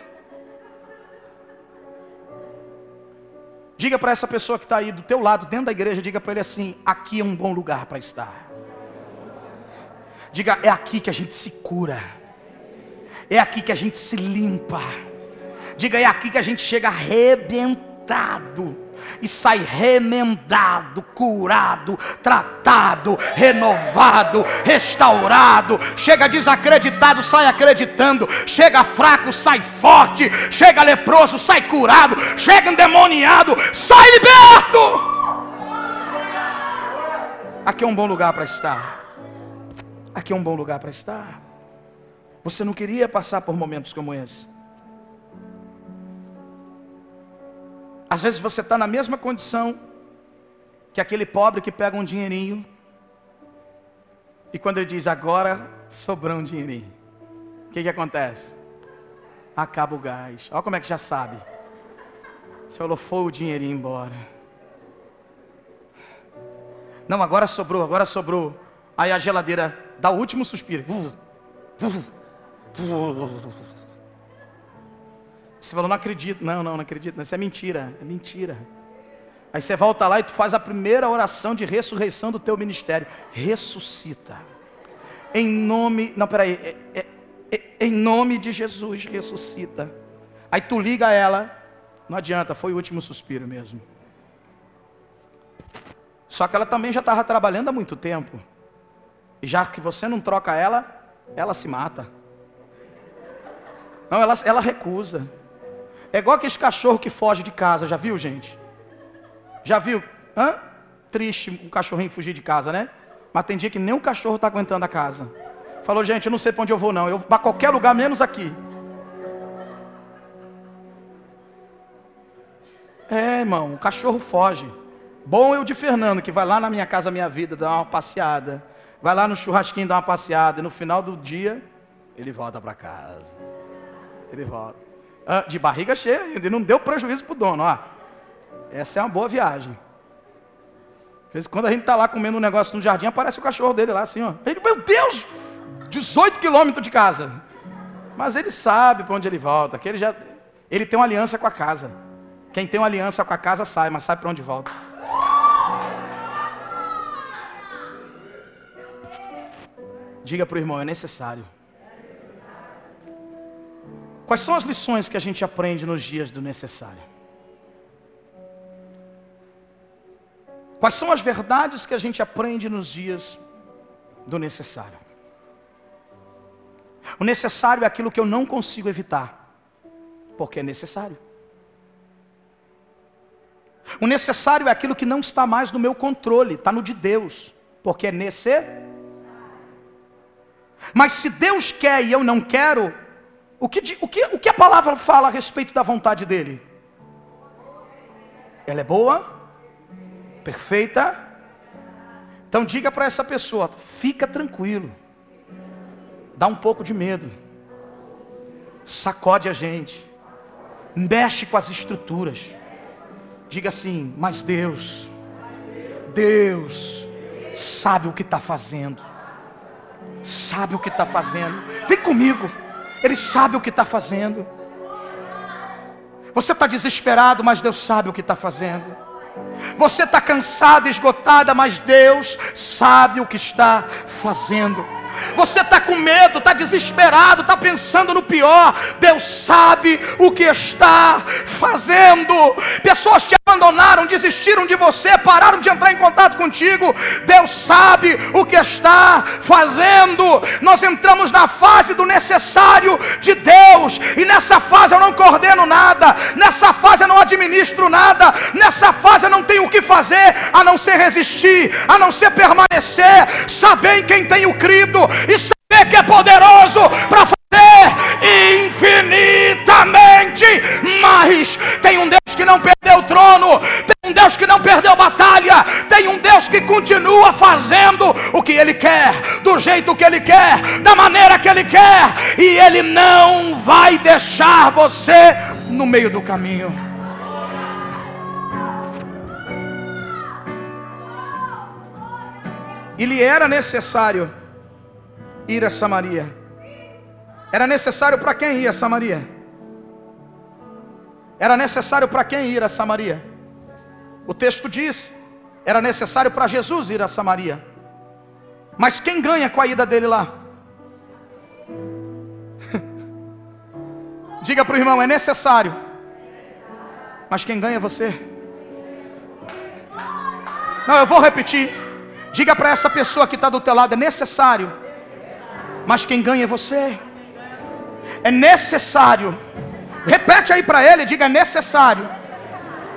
Diga para essa pessoa que está aí do teu lado, dentro da igreja, diga para ele assim: aqui é um bom lugar para estar. Diga, é aqui que a gente se cura. É aqui que a gente se limpa. Diga, é aqui que a gente chega arrebentado e sai remendado, curado, tratado, renovado, restaurado. Chega desacreditado, sai acreditando. Chega fraco, sai forte. Chega leproso, sai curado. Chega endemoniado, sai liberto. Aqui é um bom lugar para estar. Aqui é um bom lugar para estar. Você não queria passar por momentos como esse. Às vezes você está na mesma condição que aquele pobre que pega um dinheirinho e quando ele diz agora sobrou um dinheirinho, o que, que acontece? Acaba o gás. Olha como é que já sabe. Falou, foi o dinheirinho embora. Não, agora sobrou, agora sobrou. Aí a geladeira dá o último suspiro. Você falou, não acredito. Não, não, não acredito. Isso é mentira. É mentira. Aí você volta lá e tu faz a primeira oração de ressurreição do teu ministério. Ressuscita. Em nome. Não, peraí. É, é, é, em nome de Jesus, ressuscita. Aí tu liga ela. Não adianta, foi o último suspiro mesmo. Só que ela também já estava trabalhando há muito tempo. Já que você não troca ela, ela se mata. Não, ela, ela recusa. É igual aquele cachorro que foge de casa, já viu, gente? Já viu? Hã? Triste um cachorrinho fugir de casa, né? Mas tem dia que nem o cachorro está aguentando a casa. Falou, gente, eu não sei para onde eu vou, não. Eu vou para qualquer lugar, menos aqui. É, irmão, o cachorro foge. Bom o de Fernando, que vai lá na minha casa, minha vida, dar uma passeada. Vai lá no churrasquinho dar uma passeada. E no final do dia, ele volta para casa. Ele volta. Ah, de barriga cheia ainda, não deu prejuízo para o dono. Ó. Essa é uma boa viagem. Às vezes, quando a gente está lá comendo um negócio no jardim, aparece o cachorro dele lá assim, ó. Ele, meu Deus, 18 quilômetros de casa. Mas ele sabe para onde ele volta, que ele já, ele tem uma aliança com a casa. Quem tem uma aliança com a casa sai, mas sabe para onde volta. Diga para o irmão, é necessário. Quais são as lições que a gente aprende nos dias do necessário? Quais são as verdades que a gente aprende nos dias do necessário? O necessário é aquilo que eu não consigo evitar, porque é necessário. O necessário é aquilo que não está mais no meu controle, está no de Deus, porque é necessário. Mas se Deus quer e eu não quero, o que, o, que, o que a palavra fala a respeito da vontade dele? Ela é boa, perfeita. Então diga para essa pessoa: fica tranquilo, dá um pouco de medo, sacode a gente, mexe com as estruturas. Diga assim: mas Deus, Deus sabe o que está fazendo, sabe o que está fazendo. Vem comigo. Ele sabe o que está fazendo. Você está desesperado, mas Deus sabe o que está fazendo. Você está cansado, esgotada, mas Deus sabe o que está fazendo. Você está com medo, está desesperado, está pensando no pior. Deus sabe o que está fazendo. Pessoas te abandonaram, desistiram de você, pararam de entrar em contato contigo. Deus sabe o que está fazendo. Nós entramos na fase do necessário de Deus, e nessa fase eu não coordeno nada, nessa fase eu não administro nada, nessa fase eu não tenho o que fazer a não ser resistir, a não ser permanecer, saber em quem tenho crido e saber que é poderoso para fazer mais. Tem um Deus que não perdeu o trono, tem um Deus que não perdeu batalha, tem um Deus que continua fazendo o que Ele quer, do jeito que Ele quer, da maneira que Ele quer, e Ele não vai deixar você no meio do caminho. E lhe era necessário ir a Samaria. Era necessário para quem ir a Samaria? Era necessário para quem ir a Samaria? O texto diz: era necessário para Jesus ir a Samaria. Mas quem ganha com a ida dele lá? [laughs] Diga para o irmão: é necessário. Mas quem ganha é você. Não, eu vou repetir. Diga para essa pessoa que está do teu lado: é necessário. Mas quem ganha é você. É necessário. Repete aí para ele: diga é necessário.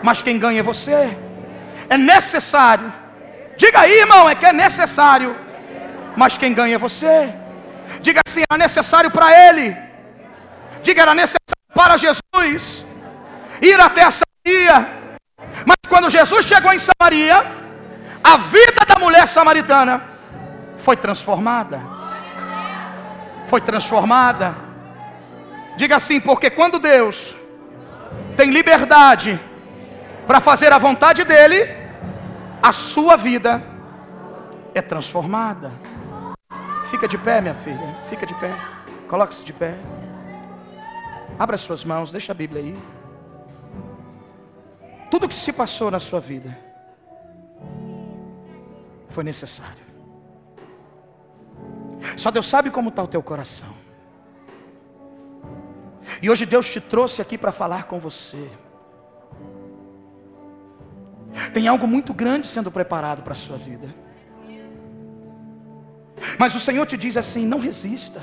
Mas quem ganha é você. É necessário. Diga aí, irmão, é que é necessário. Mas quem ganha é você. Diga assim: era necessário para ele. Diga, era necessário para Jesus ir até a Samaria. Mas quando Jesus chegou em Samaria, a vida da mulher samaritana foi transformada. Foi transformada. Diga assim, porque quando Deus tem liberdade para fazer a vontade dEle, a sua vida é transformada. Fica de pé, minha filha. Fica de pé. Coloque-se de pé. Abra suas mãos, deixa a Bíblia aí. Tudo que se passou na sua vida foi necessário. Só Deus sabe como está o teu coração. E hoje Deus te trouxe aqui para falar com você. Tem algo muito grande sendo preparado para a sua vida. Mas o Senhor te diz assim: não resista.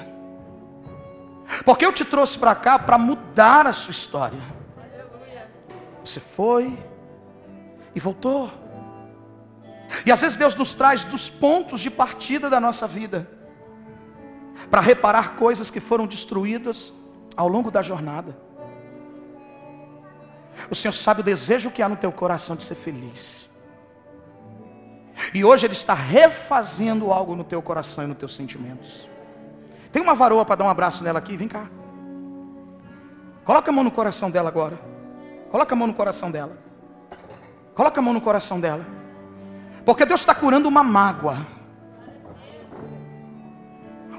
Porque eu te trouxe para cá para mudar a sua história. Você foi e voltou. E às vezes Deus nos traz dos pontos de partida da nossa vida para reparar coisas que foram destruídas ao longo da jornada. O Senhor sabe o desejo que há no teu coração de ser feliz. E hoje Ele está refazendo algo no teu coração e nos teus sentimentos. Tem uma varoa para dar um abraço nela aqui? Vem cá. Coloca a mão no coração dela agora. Coloca a mão no coração dela. Coloca a mão no coração dela. Porque Deus está curando uma mágoa.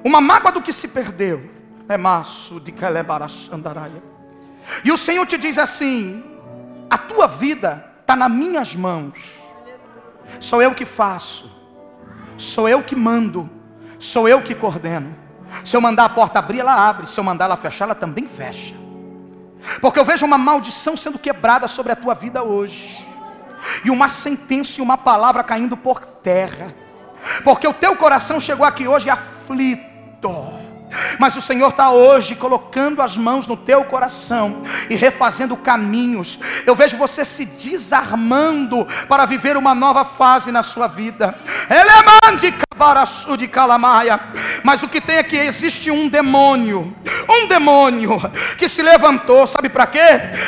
Uma mágoa do que se perdeu. É maço de Calebarachandaraia. E o Senhor te diz assim: a tua vida está nas minhas mãos. Sou eu que faço. Sou eu que mando. Sou eu que coordeno. Se eu mandar a porta abrir, ela abre. Se eu mandar ela fechar, ela também fecha. Porque eu vejo uma maldição sendo quebrada sobre a tua vida hoje. E uma sentença e uma palavra caindo por terra. Porque o teu coração chegou aqui hoje aflito. Mas o Senhor está hoje colocando as mãos no teu coração e refazendo caminhos. Eu vejo você se desarmando para viver uma nova fase na sua vida. de calamaia. Mas o que tem aqui existe um demônio, um demônio que se levantou, sabe para quê?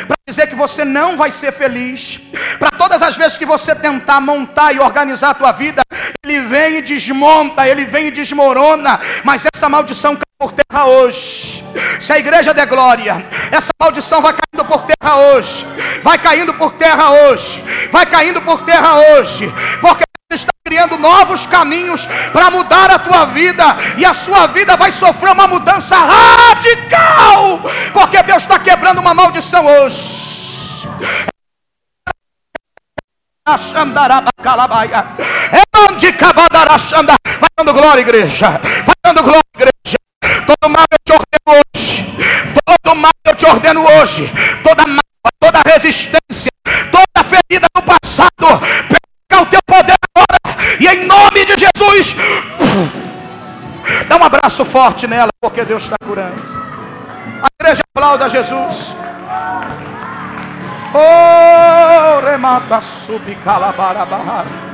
Para dizer que você não vai ser feliz. Para todas as vezes que você tentar montar e organizar a tua vida, ele vem e desmonta, ele vem e desmorona. Mas essa maldição por terra hoje. Se a igreja der glória, essa maldição vai caindo por terra hoje. Vai caindo por terra hoje. Vai caindo por terra hoje. Porque está criando novos caminhos para mudar a tua vida, e a sua vida vai sofrer uma mudança radical, porque Deus está quebrando uma maldição hoje. Vai dando glória, igreja. Vai dando glória, igreja. Todo mal eu te ordeno hoje. Todo mal eu te ordeno hoje. Toda mágoa, toda resistência, toda ferida do passado. Pega o teu poder agora. E em nome de Jesus. Dá um abraço forte nela, porque Deus está curando. A igreja aplauda Jesus. Oh, remata subicalabarabahar.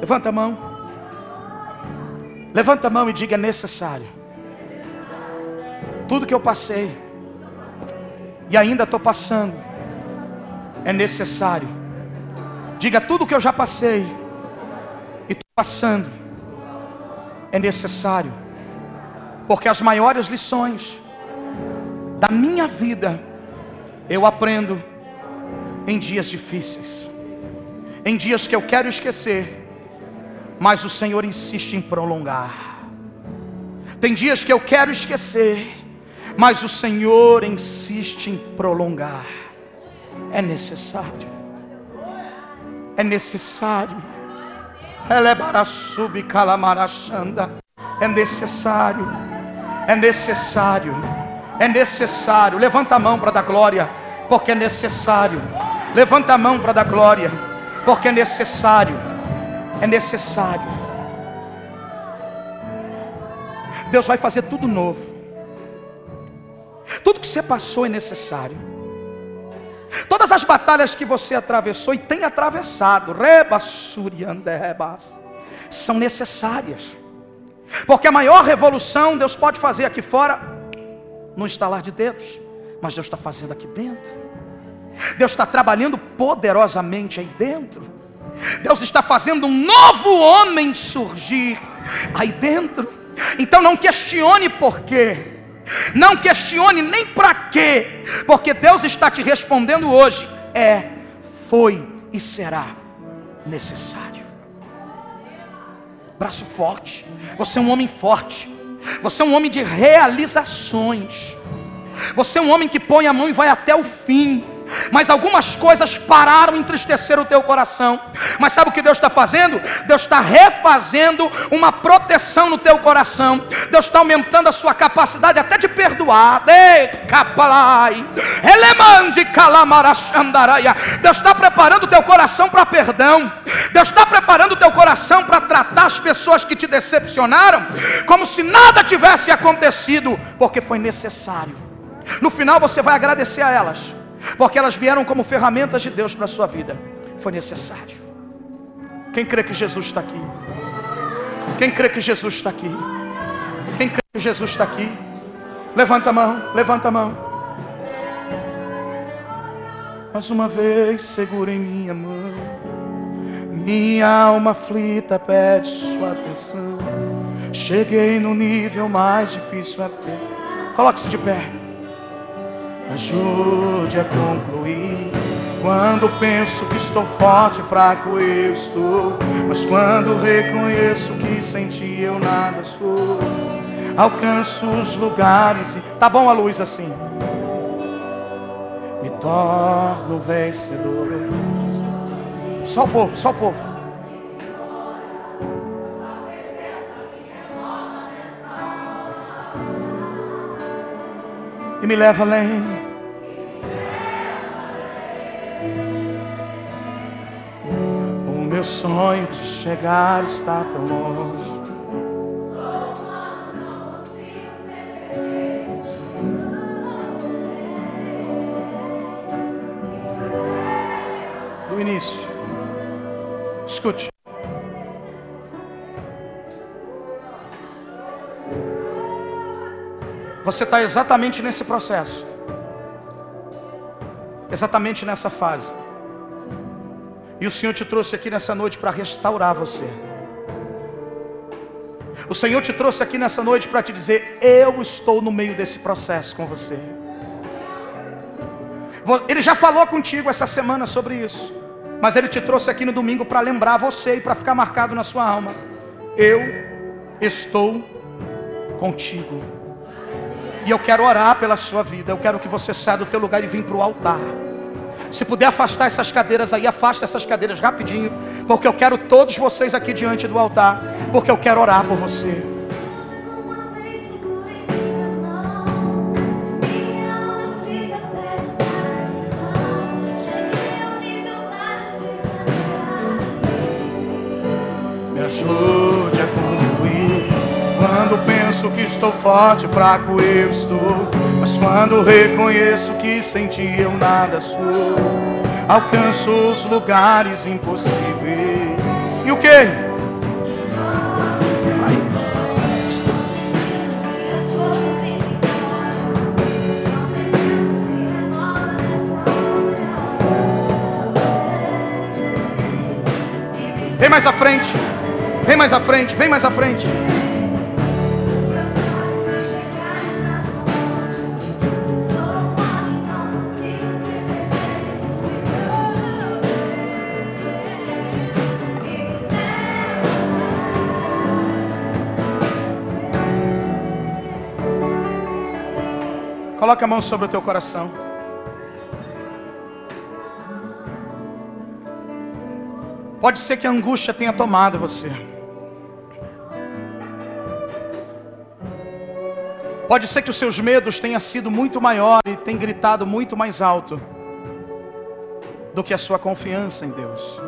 Levanta a mão. Levanta a mão e diga: é necessário. Tudo que eu passei e ainda estou passando é necessário. Diga: tudo que eu já passei e estou passando é necessário porque as maiores lições da minha vida eu aprendo em dias difíceis, em dias que eu quero esquecer, mas o Senhor insiste em prolongar. Tem dias que eu quero esquecer, mas o Senhor insiste em prolongar. É necessário. É necessário. É necessário. É necessário. É necessário. Levanta a mão para dar glória, porque é necessário. Levanta a mão para dar glória, porque é necessário. É necessário. Deus vai fazer tudo novo. Tudo que você passou é necessário. Todas as batalhas que você atravessou e tem atravessado, são necessárias. Porque a maior revolução Deus pode fazer aqui fora, no estalar de dedos, mas Deus está fazendo aqui dentro. Deus está trabalhando poderosamente aí dentro. Deus está fazendo um novo homem surgir aí dentro. Então não questione por quê. Não questione nem para quê. Porque Deus está te respondendo hoje. É, foi e será necessário. Braço forte. Você é um homem forte. Você é um homem de realizações. Você é um homem que põe a mão e vai até o fim mas algumas coisas pararam, entristeceram o teu coração. Mas sabe o que Deus está fazendo? Deus está refazendo uma proteção no teu coração. Deus está aumentando a sua capacidade até de perdoar. Deus está preparando o teu coração para perdão. Deus está preparando o teu coração para tratar as pessoas que te decepcionaram como se nada tivesse acontecido, porque foi necessário. No final você vai agradecer a elas porque elas vieram como ferramentas de Deus para a sua vida. Foi necessário. Quem crê que Jesus está aqui? Quem crê que Jesus está aqui? Quem crê que Jesus está aqui? Levanta a mão, levanta a mão. Mais uma vez, segura em minha mão. Minha alma aflita pede sua atenção. Cheguei no nível mais difícil até. Coloque-se de pé ajude a concluir. Quando penso que estou forte, fraco eu estou. Mas quando reconheço que sem ti eu nada sou, alcanço os lugares e. Tá bom a luz assim? Me torno vencedor. Só o povo, só o povo. Me leva além. O meu sonho de chegar está tão longe. Do início. Escute. Você está exatamente nesse processo, exatamente nessa fase. E o Senhor te trouxe aqui nessa noite para restaurar você. O Senhor te trouxe aqui nessa noite para te dizer: Eu estou no meio desse processo com você. Ele já falou contigo essa semana sobre isso, mas Ele te trouxe aqui no domingo para lembrar você e para ficar marcado na sua alma: Eu estou contigo. E eu quero orar pela sua vida. Eu quero que você saia do teu lugar e vim para o altar. Se puder afastar essas cadeiras aí, afasta essas cadeiras rapidinho, porque eu quero todos vocês aqui diante do altar, porque eu quero orar por você. Forte, fraco eu estou. Mas quando reconheço que sem ti eu nada sou, alcanço os lugares impossíveis. E o que? Vem mais à frente. Vem mais à frente, vem mais à frente. Coloca a mão sobre o teu coração. Pode ser que a angústia tenha tomado você. Pode ser que os seus medos tenham sido muito maior e tenham gritado muito mais alto do que a sua confiança em Deus.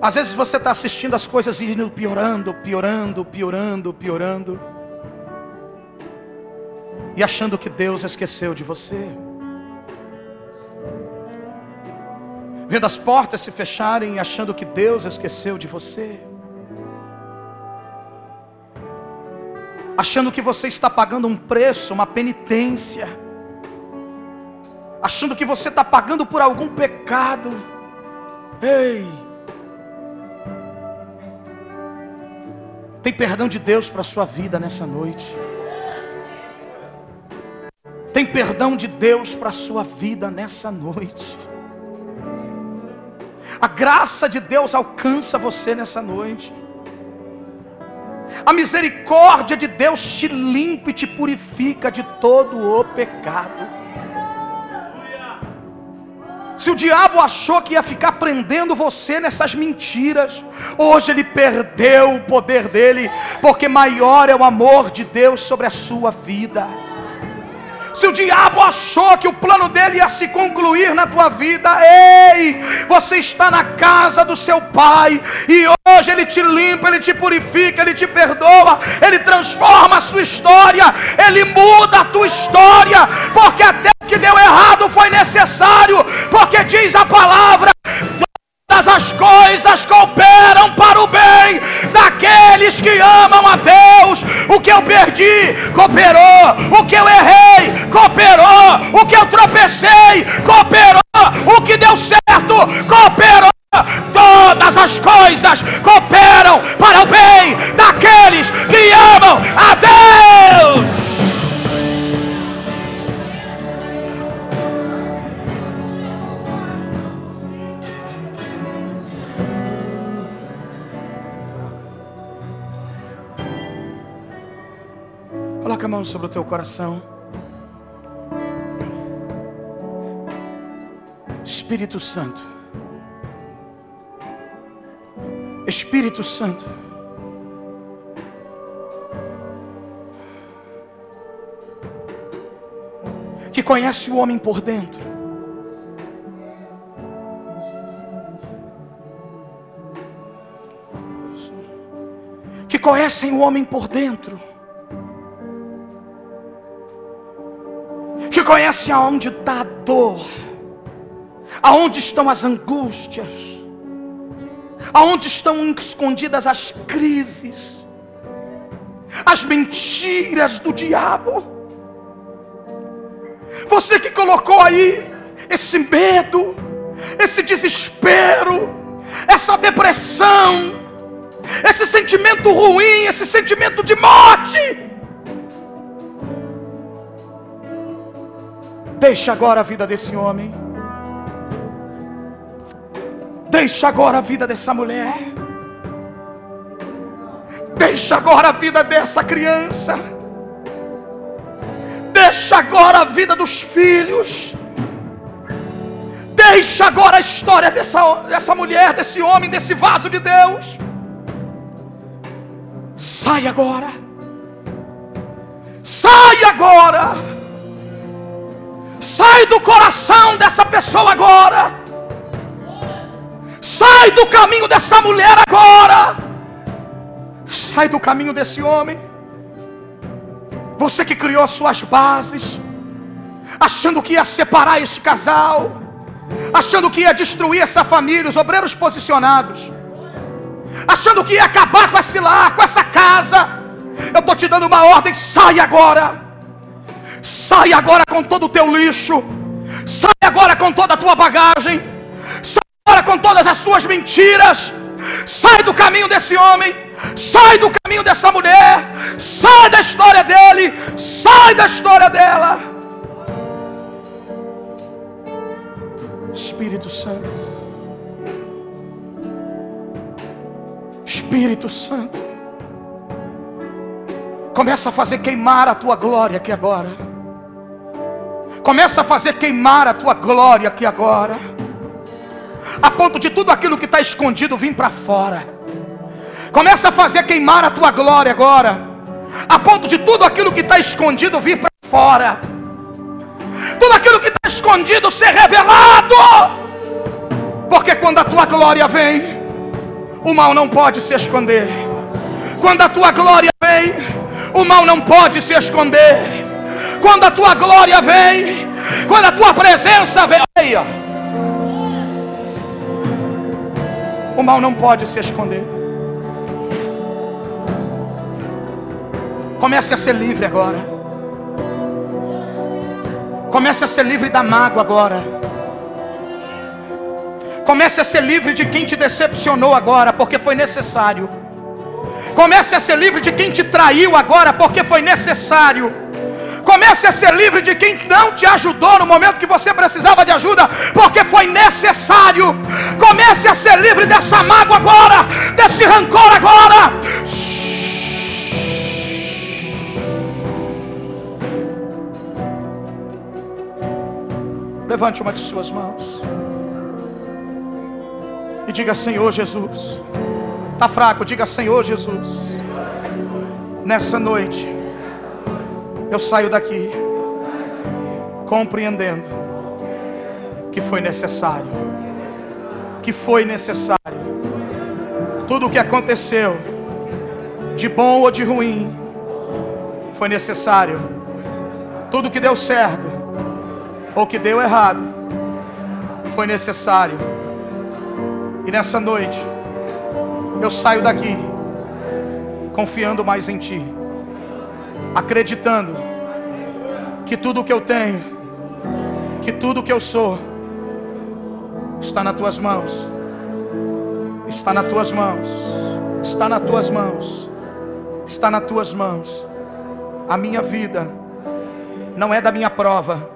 Às vezes você está assistindo as coisas indo piorando, piorando, piorando, piorando. E achando que Deus esqueceu de você. Vendo as portas se fecharem e achando que Deus esqueceu de você. achando que você está pagando um preço, uma penitência, achando que você está pagando por algum pecado. Ei, tem perdão de Deus para a sua vida nessa noite. Tem perdão de Deus para a sua vida nessa noite. A graça de Deus alcança você nessa noite. A misericórdia de Deus te limpa e te purifica de todo o pecado. Se o diabo achou que ia ficar prendendo você nessas mentiras, hoje ele perdeu o poder dele, porque maior é o amor de Deus sobre a sua vida. Se o diabo achou que o plano dele ia se concluir na tua vida, ei, você está na casa do seu pai e hoje ele te limpa, ele te purifica, ele te perdoa, ele transforma a sua história, ele muda a tua história, porque até o que deu errado foi necessário, porque diz a palavra Todas as coisas cooperam para o bem daqueles que amam a Deus. O que eu perdi, cooperou. O que eu errei, cooperou. O que eu tropecei, cooperou. O que deu certo, cooperou. Todas as coisas cooperam para o bem daqueles que amam a Deus. Mão sobre o teu coração. Espírito Santo. Espírito Santo. Que conhece o homem por dentro. Que conhecem o homem por dentro. Conhece aonde está a dor, aonde estão as angústias, aonde estão escondidas as crises, as mentiras do diabo. Você que colocou aí esse medo, esse desespero, essa depressão, esse sentimento ruim, esse sentimento de morte. Deixa agora a vida desse homem. Deixa agora a vida dessa mulher. Deixa agora a vida dessa criança. Deixa agora a vida dos filhos. Deixa agora a história dessa, dessa mulher, desse homem, desse vaso de Deus. Sai agora. Sai agora. Sai do coração dessa pessoa agora. Sai do caminho dessa mulher agora. Sai do caminho desse homem. Você que criou suas bases, achando que ia separar esse casal, achando que ia destruir essa família, os obreiros posicionados, achando que ia acabar com esse lar, com essa casa. Eu estou te dando uma ordem, sai agora. Sai agora com todo o teu lixo. Sai agora com toda a tua bagagem. Sai agora com todas as suas mentiras. Sai do caminho desse homem. Sai do caminho dessa mulher. Sai da história dele. Sai da história dela. Espírito Santo. Espírito Santo. Começa a fazer queimar a tua glória aqui agora. Começa a fazer queimar a tua glória aqui agora. A ponto de tudo aquilo que está escondido vir para fora. Começa a fazer queimar a tua glória agora. A ponto de tudo aquilo que está escondido vir para fora. Tudo aquilo que está escondido ser revelado. Porque quando a tua glória vem, o mal não pode se esconder. Quando a tua glória vem, o mal não pode se esconder. Quando a tua glória vem, quando a tua presença vem, ó. o mal não pode se esconder. Comece a ser livre agora. Comece a ser livre da mágoa agora. Comece a ser livre de quem te decepcionou agora, porque foi necessário. Comece a ser livre de quem te traiu agora, porque foi necessário. Comece a ser livre de quem não te ajudou no momento que você precisava de ajuda, porque foi necessário. Comece a ser livre dessa mágoa agora, desse rancor agora. Levante uma de suas mãos e diga: Senhor Jesus. Está fraco, diga: Senhor Jesus. Nessa noite, eu saio daqui compreendendo que foi necessário. Que foi necessário. Tudo o que aconteceu, de bom ou de ruim, foi necessário. Tudo que deu certo ou que deu errado, foi necessário. E nessa noite, eu saio daqui confiando mais em Ti, acreditando que tudo o que eu tenho, que tudo o que eu sou, está nas Tuas mãos, está nas Tuas mãos, está nas Tuas mãos, está nas Tuas mãos. A minha vida não é da minha prova,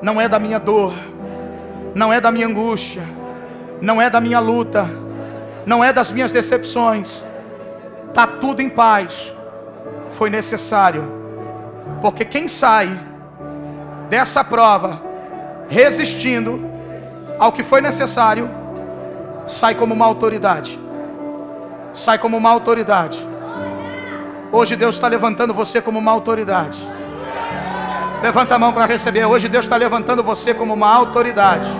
não é da minha dor, não é da minha angústia, não é da minha luta não é das minhas decepções. Está tudo em paz. Foi necessário. Porque quem sai dessa prova resistindo ao que foi necessário, sai como uma autoridade. Sai como uma autoridade. Hoje Deus está levantando você como uma autoridade. Levanta a mão para receber. Hoje Deus está levantando você como uma autoridade.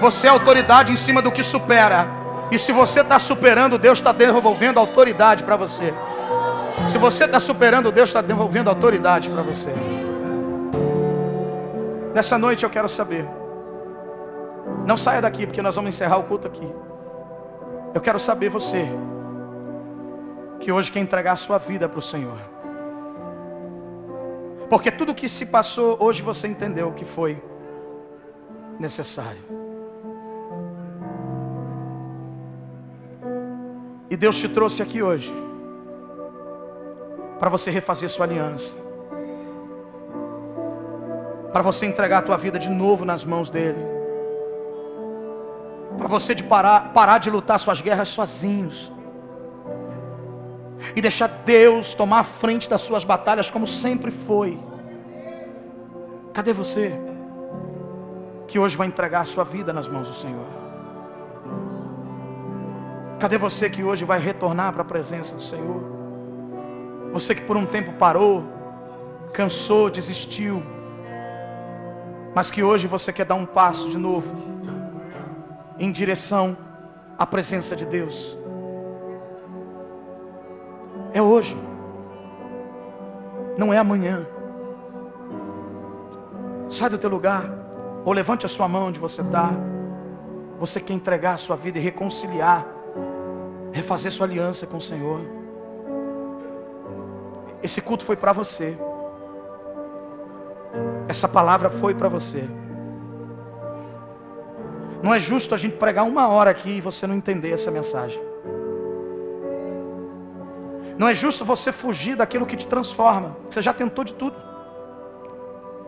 Você é autoridade em cima do que supera. E se você está superando, Deus está devolvendo autoridade para você. Se você está superando, Deus está devolvendo autoridade para você. Nessa noite eu quero saber. Não saia daqui, porque nós vamos encerrar o culto aqui. Eu quero saber você que hoje quer entregar a sua vida para o Senhor. Porque tudo que se passou, hoje você entendeu que foi necessário. E Deus te trouxe aqui hoje para você refazer sua aliança. Para você entregar a tua vida de novo nas mãos dele. Para você de parar, parar de lutar suas guerras sozinhos. E deixar Deus tomar a frente das suas batalhas como sempre foi. Cadê você? Que hoje vai entregar a sua vida nas mãos do Senhor. Cadê você que hoje vai retornar para a presença do Senhor? Você que por um tempo parou, cansou, desistiu, mas que hoje você quer dar um passo de novo em direção à presença de Deus. É hoje, não é amanhã. Sai do teu lugar, ou levante a sua mão onde você está. Você quer entregar a sua vida e reconciliar refazer sua aliança com o Senhor. Esse culto foi para você. Essa palavra foi para você. Não é justo a gente pregar uma hora aqui e você não entender essa mensagem. Não é justo você fugir daquilo que te transforma. Você já tentou de tudo.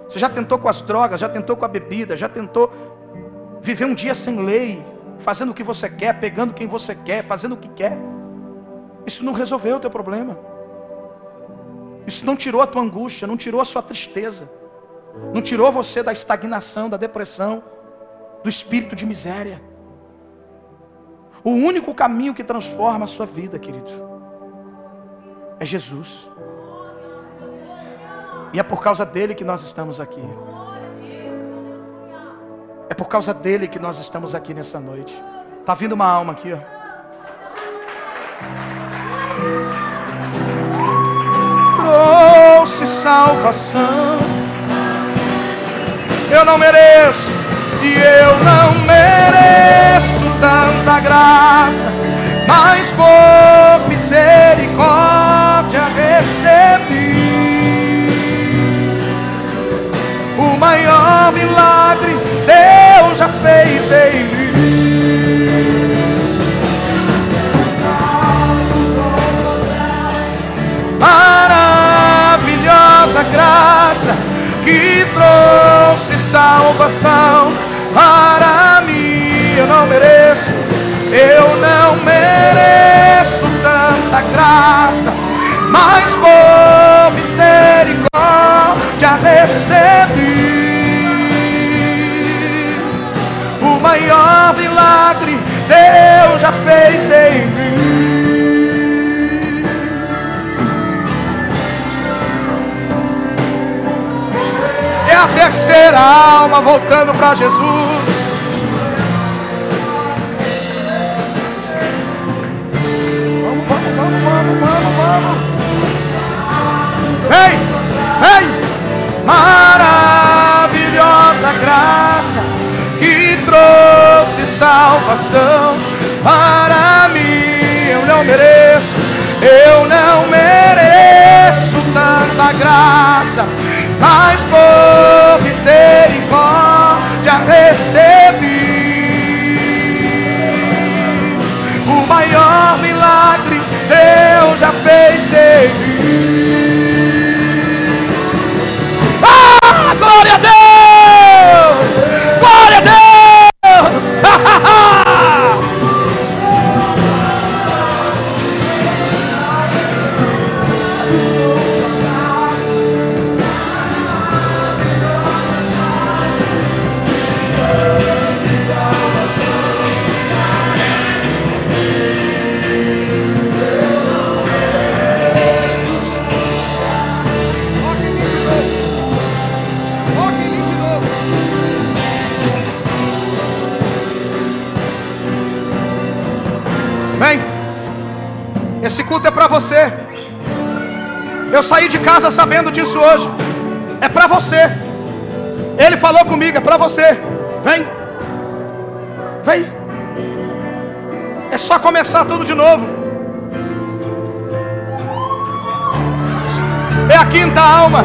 Você já tentou com as drogas, já tentou com a bebida, já tentou viver um dia sem lei, fazendo o que você quer, pegando quem você quer, fazendo o que quer. Isso não resolveu o teu problema. Isso não tirou a tua angústia, não tirou a sua tristeza, não tirou você da estagnação, da depressão, do espírito de miséria. O único caminho que transforma a sua vida, querido, é Jesus. E é por causa dele que nós estamos aqui. É por causa dele que nós estamos aqui nessa noite. Tá vindo uma alma aqui, ó. Trouxe salvação. Eu não mereço e eu não mereço tanta graça, mas por misericórdia recebi o maior milagre Deus já fez em mim. Maravilhosa graça que trouxe salvação para mim. Eu não mereço, eu não mereço tanta graça, mas por misericórdia recebi o maior milagre Deus já fez em mim. A terceira alma voltando para Jesus. Vamos, vamos, vamos, vamos, vamos. Vem, vem, maravilhosa graça que trouxe salvação para mim. Eu não mereço, eu não sabendo disso hoje. É para você. Ele falou comigo, é para você. Vem. Vem. É só começar tudo de novo. É a quinta alma.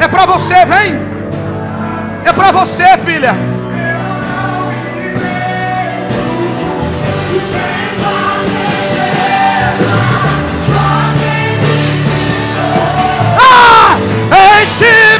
É para você, vem. É para você, filha. Ah!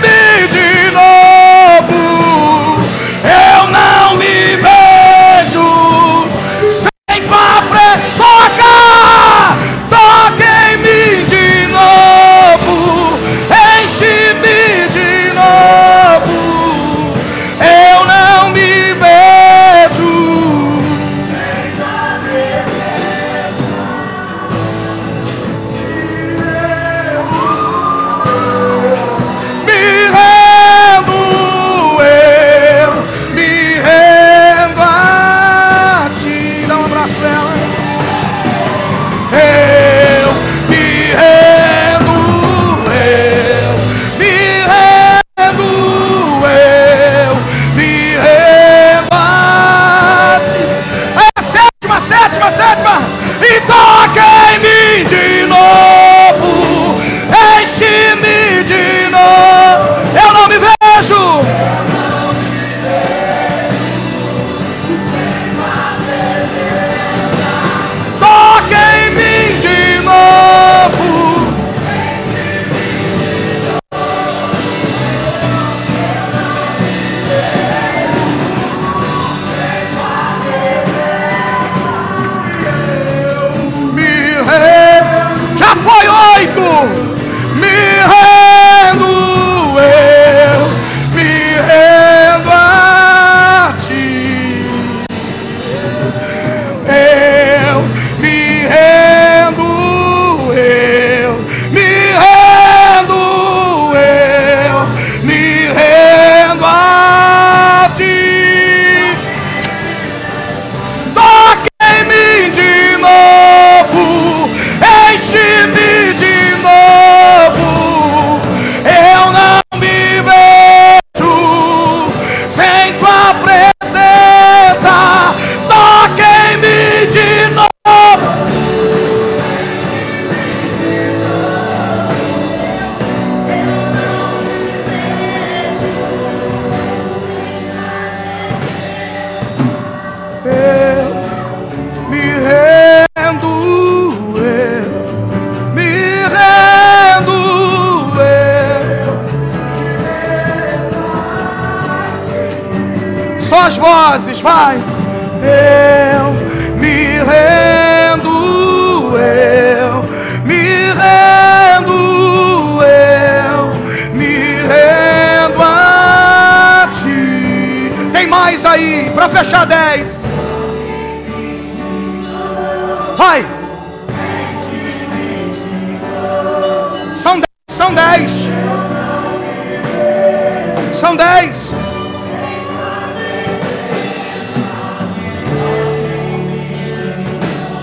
São dez.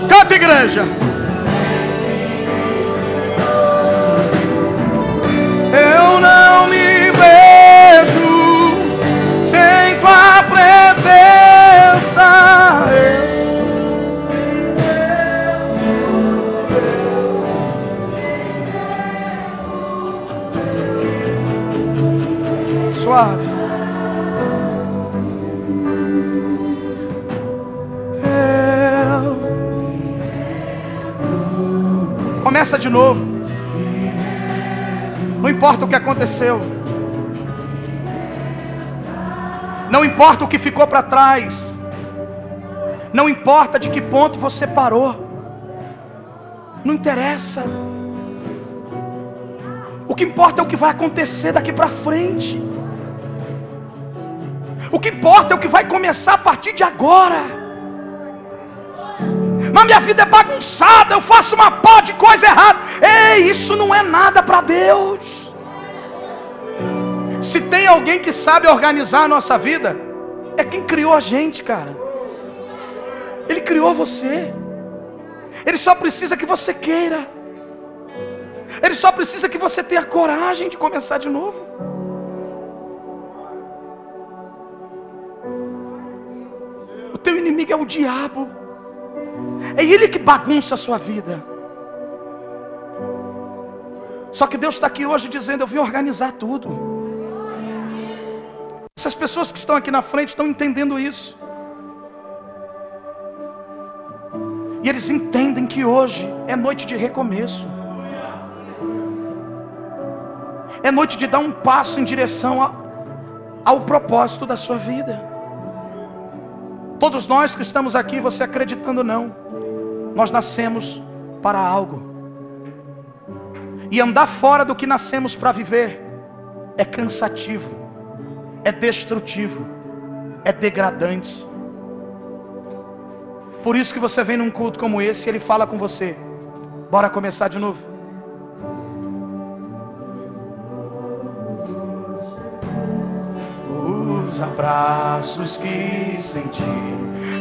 Canta, igreja. Começa de novo. Não importa o que aconteceu. Não importa o que ficou para trás. Não importa de que ponto você parou. Não interessa. O que importa é o que vai acontecer daqui para frente. O que importa é o que vai começar a partir de agora. Mas minha vida é bagunçada, eu faço uma pó de coisa errada. Ei, isso não é nada para Deus. Se tem alguém que sabe organizar a nossa vida, é quem criou a gente, cara. Ele criou você. Ele só precisa que você queira. Ele só precisa que você tenha coragem de começar de novo. O teu inimigo é o diabo. É ele que bagunça a sua vida. Só que Deus está aqui hoje dizendo: Eu vim organizar tudo. Essas pessoas que estão aqui na frente estão entendendo isso. E eles entendem que hoje é noite de recomeço. É noite de dar um passo em direção a, ao propósito da sua vida. Todos nós que estamos aqui, você acreditando não, nós nascemos para algo. E andar fora do que nascemos para viver é cansativo, é destrutivo, é degradante. Por isso que você vem num culto como esse e ele fala com você: bora começar de novo. Os abraços que senti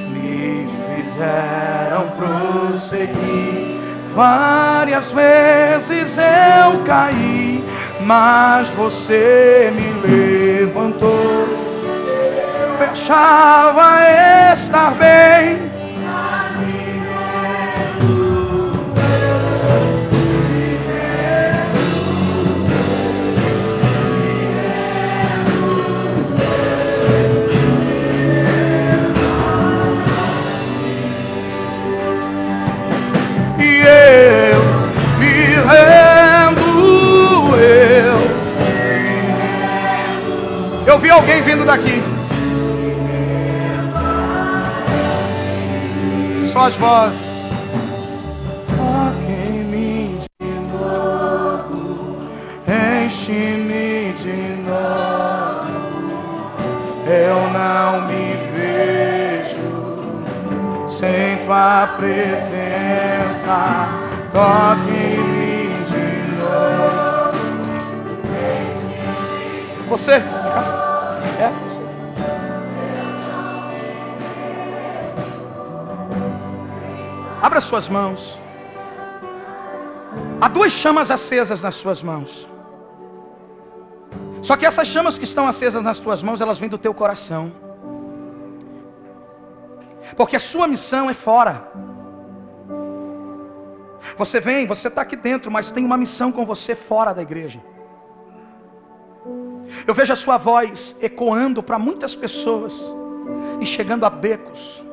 me fizeram prosseguir. Várias vezes eu caí, mas você me levantou. Eu achava estar bem. Vi alguém vindo daqui. Só as vozes. Enche-me de novo. Eu não me vejo sem tua presença. Toque-me de novo. Você? É, você. Abra suas mãos. Há duas chamas acesas nas suas mãos. Só que essas chamas que estão acesas nas tuas mãos, elas vêm do teu coração. Porque a sua missão é fora. Você vem, você está aqui dentro, mas tem uma missão com você fora da igreja. Eu vejo a sua voz ecoando para muitas pessoas e chegando a becos,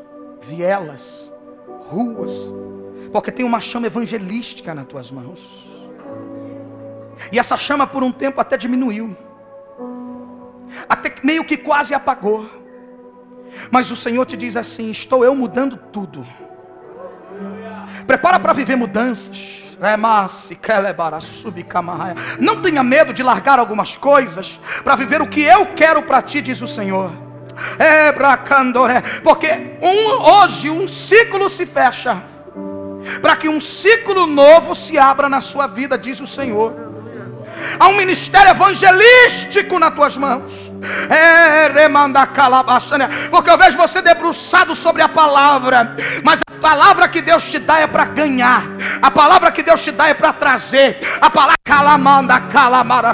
vielas, ruas, porque tem uma chama evangelística nas tuas mãos. E essa chama por um tempo até diminuiu, até meio que quase apagou. Mas o Senhor te diz assim: Estou eu mudando tudo. Prepara para viver mudanças. Não tenha medo de largar algumas coisas para viver o que eu quero para ti, diz o Senhor. Porque um, hoje um ciclo se fecha para que um ciclo novo se abra na sua vida, diz o Senhor. Há um ministério evangelístico nas tuas mãos. É, Porque eu vejo você debruçado sobre a palavra, mas a palavra que Deus te dá é para ganhar. A palavra que Deus te dá é para trazer. A palavra calamanda, calamara,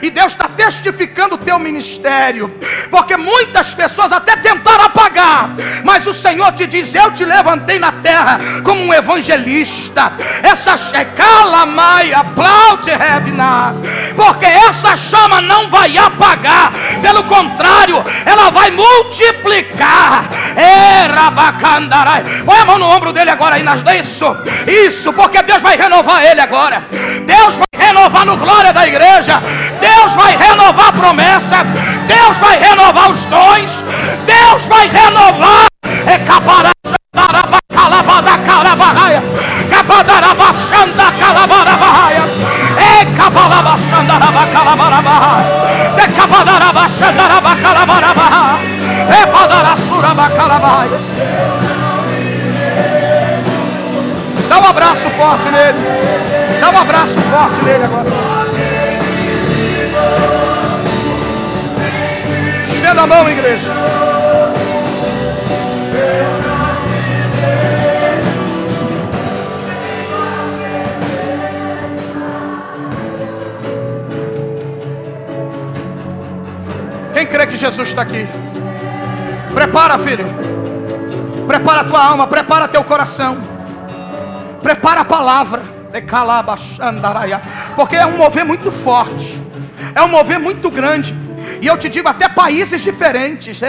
E Deus está testificando o teu ministério. Porque muitas pessoas até tentaram apagar. Mas o Senhor te diz: Eu te levantei na terra como um evangelista. Essa é calamai, aplaude, Porque essa chama não vai apagar. Pelo contrário, ela vai multiplicar. Põe a mão no ombro dele agora aí nas isso. Isso, porque Deus vai renovar ele agora. Deus vai renovar no glória da igreja. Deus vai renovar promessa. Deus vai renovar os dons. Deus vai renovar. É cabará. Calabada calabaraia, cabadarabachanda calabarabaia, é cabalabachandaraba calabarabaia, é cabadarabachandaraba calabarabaia, é padarassuraba calabaia. Dá um abraço forte nele. Dá um abraço forte nele agora. Estenda a mão, igreja. Quem crê que Jesus está aqui? Prepara, filho. Prepara a tua alma, prepara teu coração. Prepara a palavra. Porque é um mover muito forte. É um mover muito grande. E eu te digo, até países diferentes.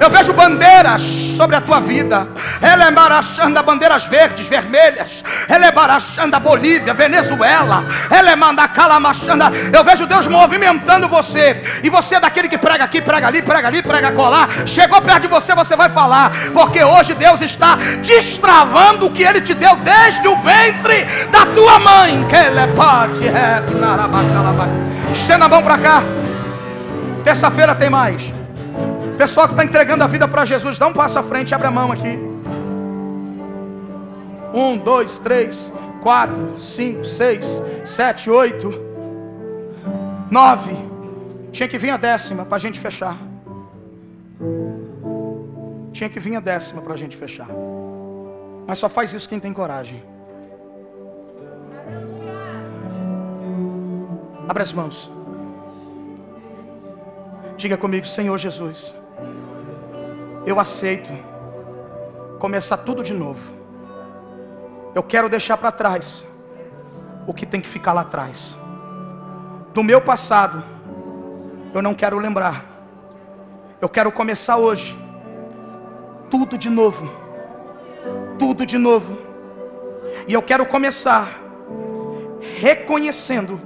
Eu vejo bandeiras sobre a tua vida. Ela é bandeiras verdes, vermelhas. Ela é Bolívia, Venezuela. Ela é. Eu vejo Deus movimentando você. E você é daquele que prega aqui, prega ali, prega ali, prega colar. Chegou perto de você, você vai falar. Porque hoje Deus está destravando o que Ele te deu desde o ventre da tua mãe. Que ele pode. Estenda a mão para cá. Terça-feira tem mais. Pessoal que está entregando a vida para Jesus, dá um passo à frente, abre a mão aqui. Um, dois, três, quatro, cinco, seis, sete, oito, nove. Tinha que vir a décima para a gente fechar. Tinha que vir a décima para a gente fechar. Mas só faz isso quem tem coragem. Abra as mãos. Diga comigo, Senhor Jesus eu aceito começar tudo de novo. Eu quero deixar para trás o que tem que ficar lá atrás. Do meu passado, eu não quero lembrar. Eu quero começar hoje tudo de novo. Tudo de novo. E eu quero começar reconhecendo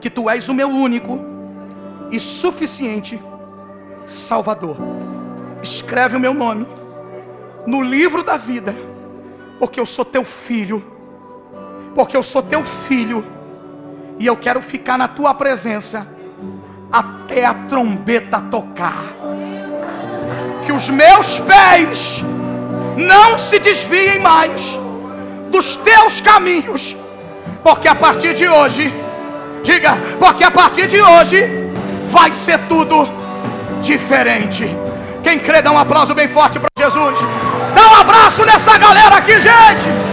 que tu és o meu único e suficiente Salvador escreve o meu nome no livro da vida, porque eu sou teu filho, porque eu sou teu filho e eu quero ficar na tua presença até a trombeta tocar. Que os meus pés não se desviem mais dos teus caminhos, porque a partir de hoje, diga, porque a partir de hoje vai ser tudo diferente. Quem crê, dá um aplauso bem forte para Jesus. Dá um abraço nessa galera aqui, gente.